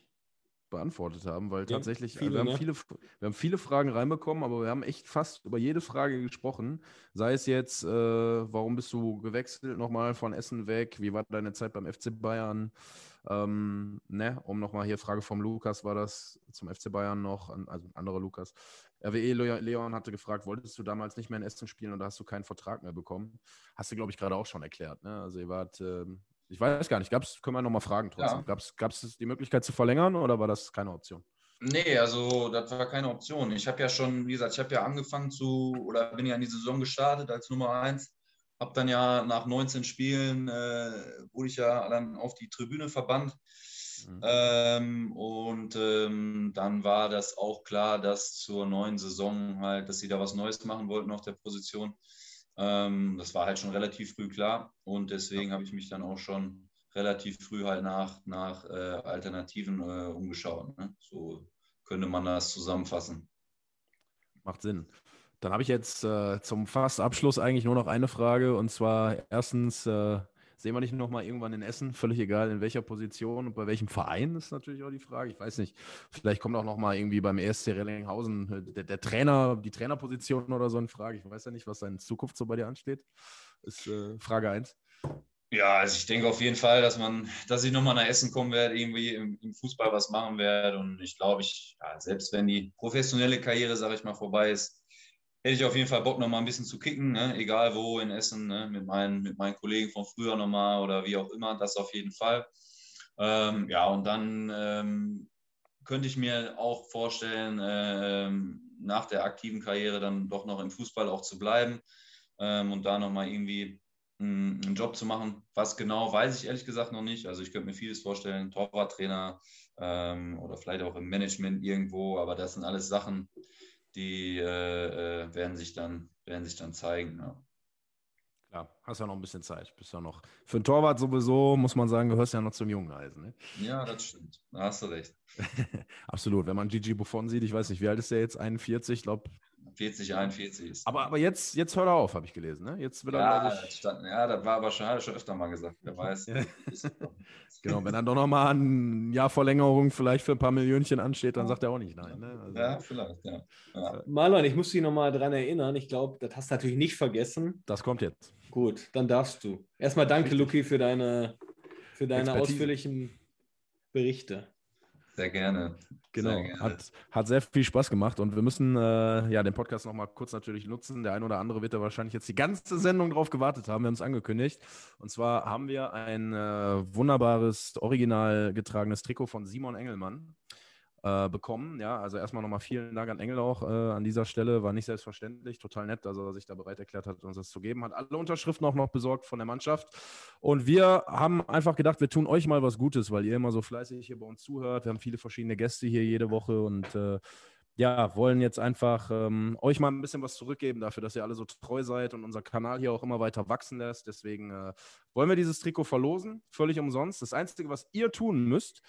beantwortet haben, weil ja, tatsächlich, viele, wir, haben ne? viele, wir haben viele Fragen reinbekommen, aber wir haben echt fast über jede Frage gesprochen. Sei es jetzt, äh, warum bist du gewechselt nochmal von Essen weg? Wie war deine Zeit beim FC Bayern? Ähm, ne, um nochmal hier Frage vom Lukas war das zum FC Bayern noch, also ein anderer Lukas. RWE Leon hatte gefragt, wolltest du damals nicht mehr in Essen spielen und da hast du keinen Vertrag mehr bekommen? Hast du, glaube ich, gerade auch schon erklärt. Ne? Also ihr wart ähm, ich weiß gar nicht, gab's, können wir nochmal fragen trotzdem. Ja. Gab es die Möglichkeit zu verlängern oder war das keine Option? Nee, also das war keine Option. Ich habe ja schon, wie gesagt, ich habe ja angefangen zu, oder bin ja in die Saison gestartet als Nummer eins. Habe dann ja nach 19 Spielen, äh, wurde ich ja dann auf die Tribüne verbannt. Mhm. Ähm, und ähm, dann war das auch klar, dass zur neuen Saison halt, dass sie da was Neues machen wollten auf der Position. Ähm, das war halt schon relativ früh klar und deswegen habe ich mich dann auch schon relativ früh halt nach, nach äh, Alternativen äh, umgeschaut. Ne? So könnte man das zusammenfassen. Macht Sinn. Dann habe ich jetzt äh, zum fast Abschluss eigentlich nur noch eine Frage und zwar erstens, äh, Sehen wir nicht nochmal irgendwann in Essen, völlig egal in welcher Position und bei welchem Verein, ist natürlich auch die Frage. Ich weiß nicht, vielleicht kommt auch nochmal irgendwie beim ESC Rellinghausen äh, der, der, Trainer, die Trainerposition oder so in Frage. Ich weiß ja nicht, was da in Zukunft so bei dir ansteht. Ist äh, Frage 1. Ja, also ich denke auf jeden Fall, dass man, dass ich nochmal nach Essen kommen werde, irgendwie im, im, Fußball was machen werde. Und ich glaube, ich, ja, selbst wenn die professionelle Karriere, sage ich mal, vorbei ist, hätte ich auf jeden Fall Bock, noch mal ein bisschen zu kicken, ne? egal wo in Essen, ne? mit, meinen, mit meinen Kollegen von früher nochmal oder wie auch immer, das auf jeden Fall. Ähm, ja, und dann ähm, könnte ich mir auch vorstellen, äh, nach der aktiven Karriere dann doch noch im Fußball auch zu bleiben. ähm, und da nochmal irgendwie einen, Job zu machen. Was genau, weiß ich ehrlich gesagt noch nicht. Also ich könnte mir vieles vorstellen, Torwarttrainer ähm, oder vielleicht auch im Management irgendwo, aber das sind alles Sachen, die äh, äh werden, sich dann, werden sich dann zeigen. Ja. Klar, hast ja noch ein bisschen Zeit. Bist ja noch. Für einen Torwart sowieso, muss man sagen, gehörst ja noch zum jungen Eisen. Ne? Ja, das stimmt. Da hast du recht. Absolut. Wenn man Gigi Buffon sieht, ich weiß nicht, wie alt ist der jetzt? 41, ich glaube, 40, 41 ist. Aber, aber jetzt, jetzt hört er auf, habe ich gelesen. Ne? Jetzt wird er, ja, ich... das stand, ja, das war aber schon, schon öfter mal gesagt. Wer weiß. genau, wenn dann doch nochmal ein Jahr Verlängerung vielleicht für ein paar Millionchen ansteht, dann sagt er auch nicht nein. Ne? Also, ja, vielleicht, ja. ja. Marlon, ich muss dich nochmal dran erinnern. Ich glaube, das hast du natürlich nicht vergessen. Das kommt jetzt. Gut, dann darfst du. Erstmal danke, Luki, für deine, für deine ausführlichen Berichte. Sehr gerne. Genau, sehr gerne. Hat, hat sehr viel Spaß gemacht und wir müssen äh, ja den Podcast nochmal kurz natürlich nutzen. Der ein oder andere wird da wahrscheinlich jetzt die ganze Sendung drauf gewartet haben. Wir haben es angekündigt. Und zwar haben wir ein äh, wunderbares, original getragenes Trikot von Simon Engelmann äh, bekommen. Ja, also erstmal nochmal vielen Dank an Engel auch äh, an dieser Stelle. War nicht selbstverständlich, total nett, dass er sich da bereit erklärt hat, uns das zu geben. Hat alle Unterschriften auch noch besorgt von der Mannschaft. Und wir haben einfach gedacht, wir tun euch mal was Gutes, weil ihr immer so fleißig hier bei uns zuhört. Wir haben viele verschiedene Gäste hier jede Woche und äh, ja, wollen jetzt einfach ähm, euch mal ein bisschen was zurückgeben dafür, dass ihr alle so treu seid und unser Kanal hier auch immer weiter wachsen lässt. Deswegen äh, wollen wir dieses Trikot verlosen, völlig umsonst. Das Einzige, was ihr tun müsst,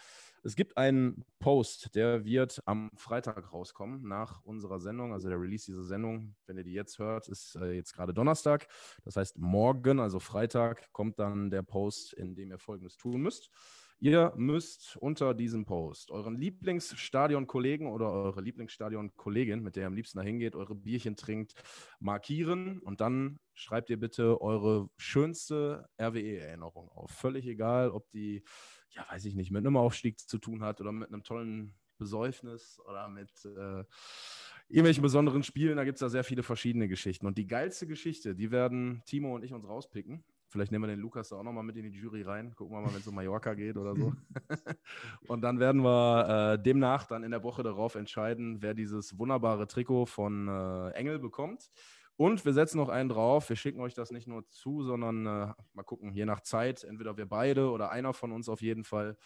es gibt einen Post, der wird am Freitag rauskommen nach unserer Sendung. Also der Release dieser Sendung, wenn ihr die jetzt hört, ist äh, jetzt gerade Donnerstag. Das heißt, morgen, also Freitag, kommt dann der Post, in dem ihr Folgendes tun müsst. Ihr müsst unter diesem Post euren Lieblingsstadion-Kollegen oder eure Lieblingsstadion-Kollegin, mit der ihr am liebsten dahin geht, eure Bierchen trinkt, markieren und dann schreibt ihr bitte eure schönste RWE-Erinnerung auf. Völlig egal, ob die ja, weiß ich nicht, mit einem Aufstieg zu tun hat oder mit einem tollen Besäufnis oder mit äh, irgendwelchen besonderen Spielen. Da gibt es da sehr viele verschiedene Geschichten. Und die geilste Geschichte, die werden Timo und ich uns rauspicken. Vielleicht nehmen wir den Lukas da auch nochmal mit in die Jury rein. Gucken wir mal, wenn es um Mallorca geht oder so. und dann werden wir äh, demnach dann in der Woche darauf entscheiden, wer dieses wunderbare Trikot von äh, Engel bekommt. Und wir setzen noch einen drauf. Wir schicken euch das nicht nur zu, sondern äh, mal gucken, je nach Zeit, entweder wir beide oder einer von uns auf jeden Fall,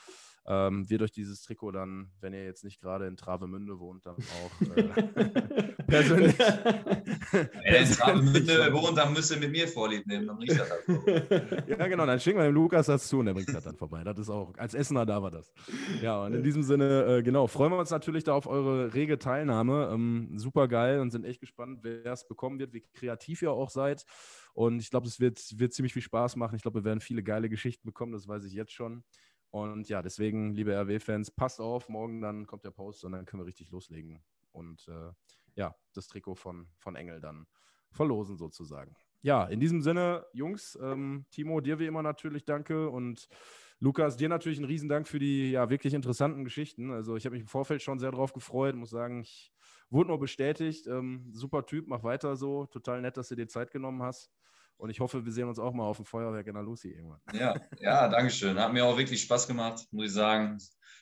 ähm, wird euch dieses Trikot dann, wenn ihr jetzt nicht gerade in Travemünde wohnt, dann auch äh, persönlich. Wenn er in Travemünde wohnt, dann müsst ihr mit mir Vorlieb nehmen, dann riecht das halt Ja, genau, dann schicken wir dem Lukas das zu und der bringt das dann vorbei. Das ist auch, als Essener da war das. Ja, und in diesem Sinne, äh, genau, freuen wir uns natürlich da auf eure rege Teilnahme. Ähm, Super geil und sind echt gespannt, wer es bekommen wird, wie kreativ ihr auch seid. Und ich glaube, es wird, wird ziemlich viel Spaß machen. Ich glaube, wir werden viele geile Geschichten bekommen, das weiß ich jetzt schon. Und ja, deswegen, liebe RW-Fans, passt auf, morgen dann kommt der Post und dann können wir richtig loslegen. Und äh, ja, das Trikot von, von Engel dann verlosen sozusagen. Ja, in diesem Sinne, Jungs, ähm, Timo, dir wie immer natürlich danke und Lukas, dir natürlich einen Riesendank für die ja wirklich interessanten Geschichten. Also ich habe mich im Vorfeld schon sehr drauf gefreut, muss sagen, ich wurde nur bestätigt. Ähm, super Typ, mach weiter so. Total nett, dass du dir Zeit genommen hast. Und ich hoffe, wir sehen uns auch mal auf dem Feuerwerk in der Lucy irgendwann. Ja, ja, danke schön. Hat mir auch wirklich Spaß gemacht, muss ich sagen.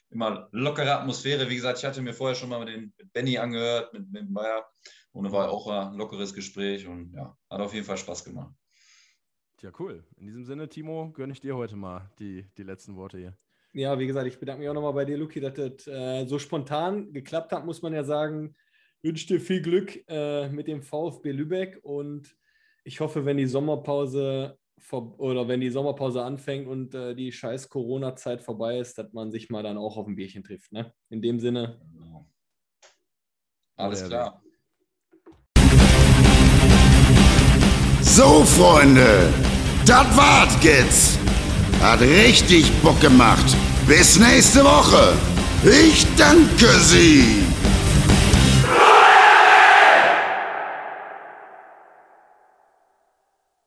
Immer lockere Atmosphäre. Wie gesagt, ich hatte mir vorher schon mal mit, den, mit Benny angehört, mit, mit Bayer. Und es war auch ein lockeres Gespräch und ja, hat auf jeden Fall Spaß gemacht. Tja, cool. In diesem Sinne, Timo, gönne ich dir heute mal die, die letzten Worte hier. Ja, wie gesagt, ich bedanke mich auch nochmal bei dir, Luki, dass das äh, so spontan geklappt hat, muss man ja sagen. Ich wünsche dir viel Glück äh, mit dem VfB Lübeck und ich hoffe, wenn die Sommerpause vor, oder wenn die Sommerpause anfängt und äh, die scheiß Corona-Zeit vorbei ist, dass man sich mal dann auch auf ein Bierchen trifft. Ne? In dem Sinne. Genau. Alles klar. So, Freunde, das war's jetzt. Hat richtig Bock gemacht. Bis nächste Woche. Ich danke Sie.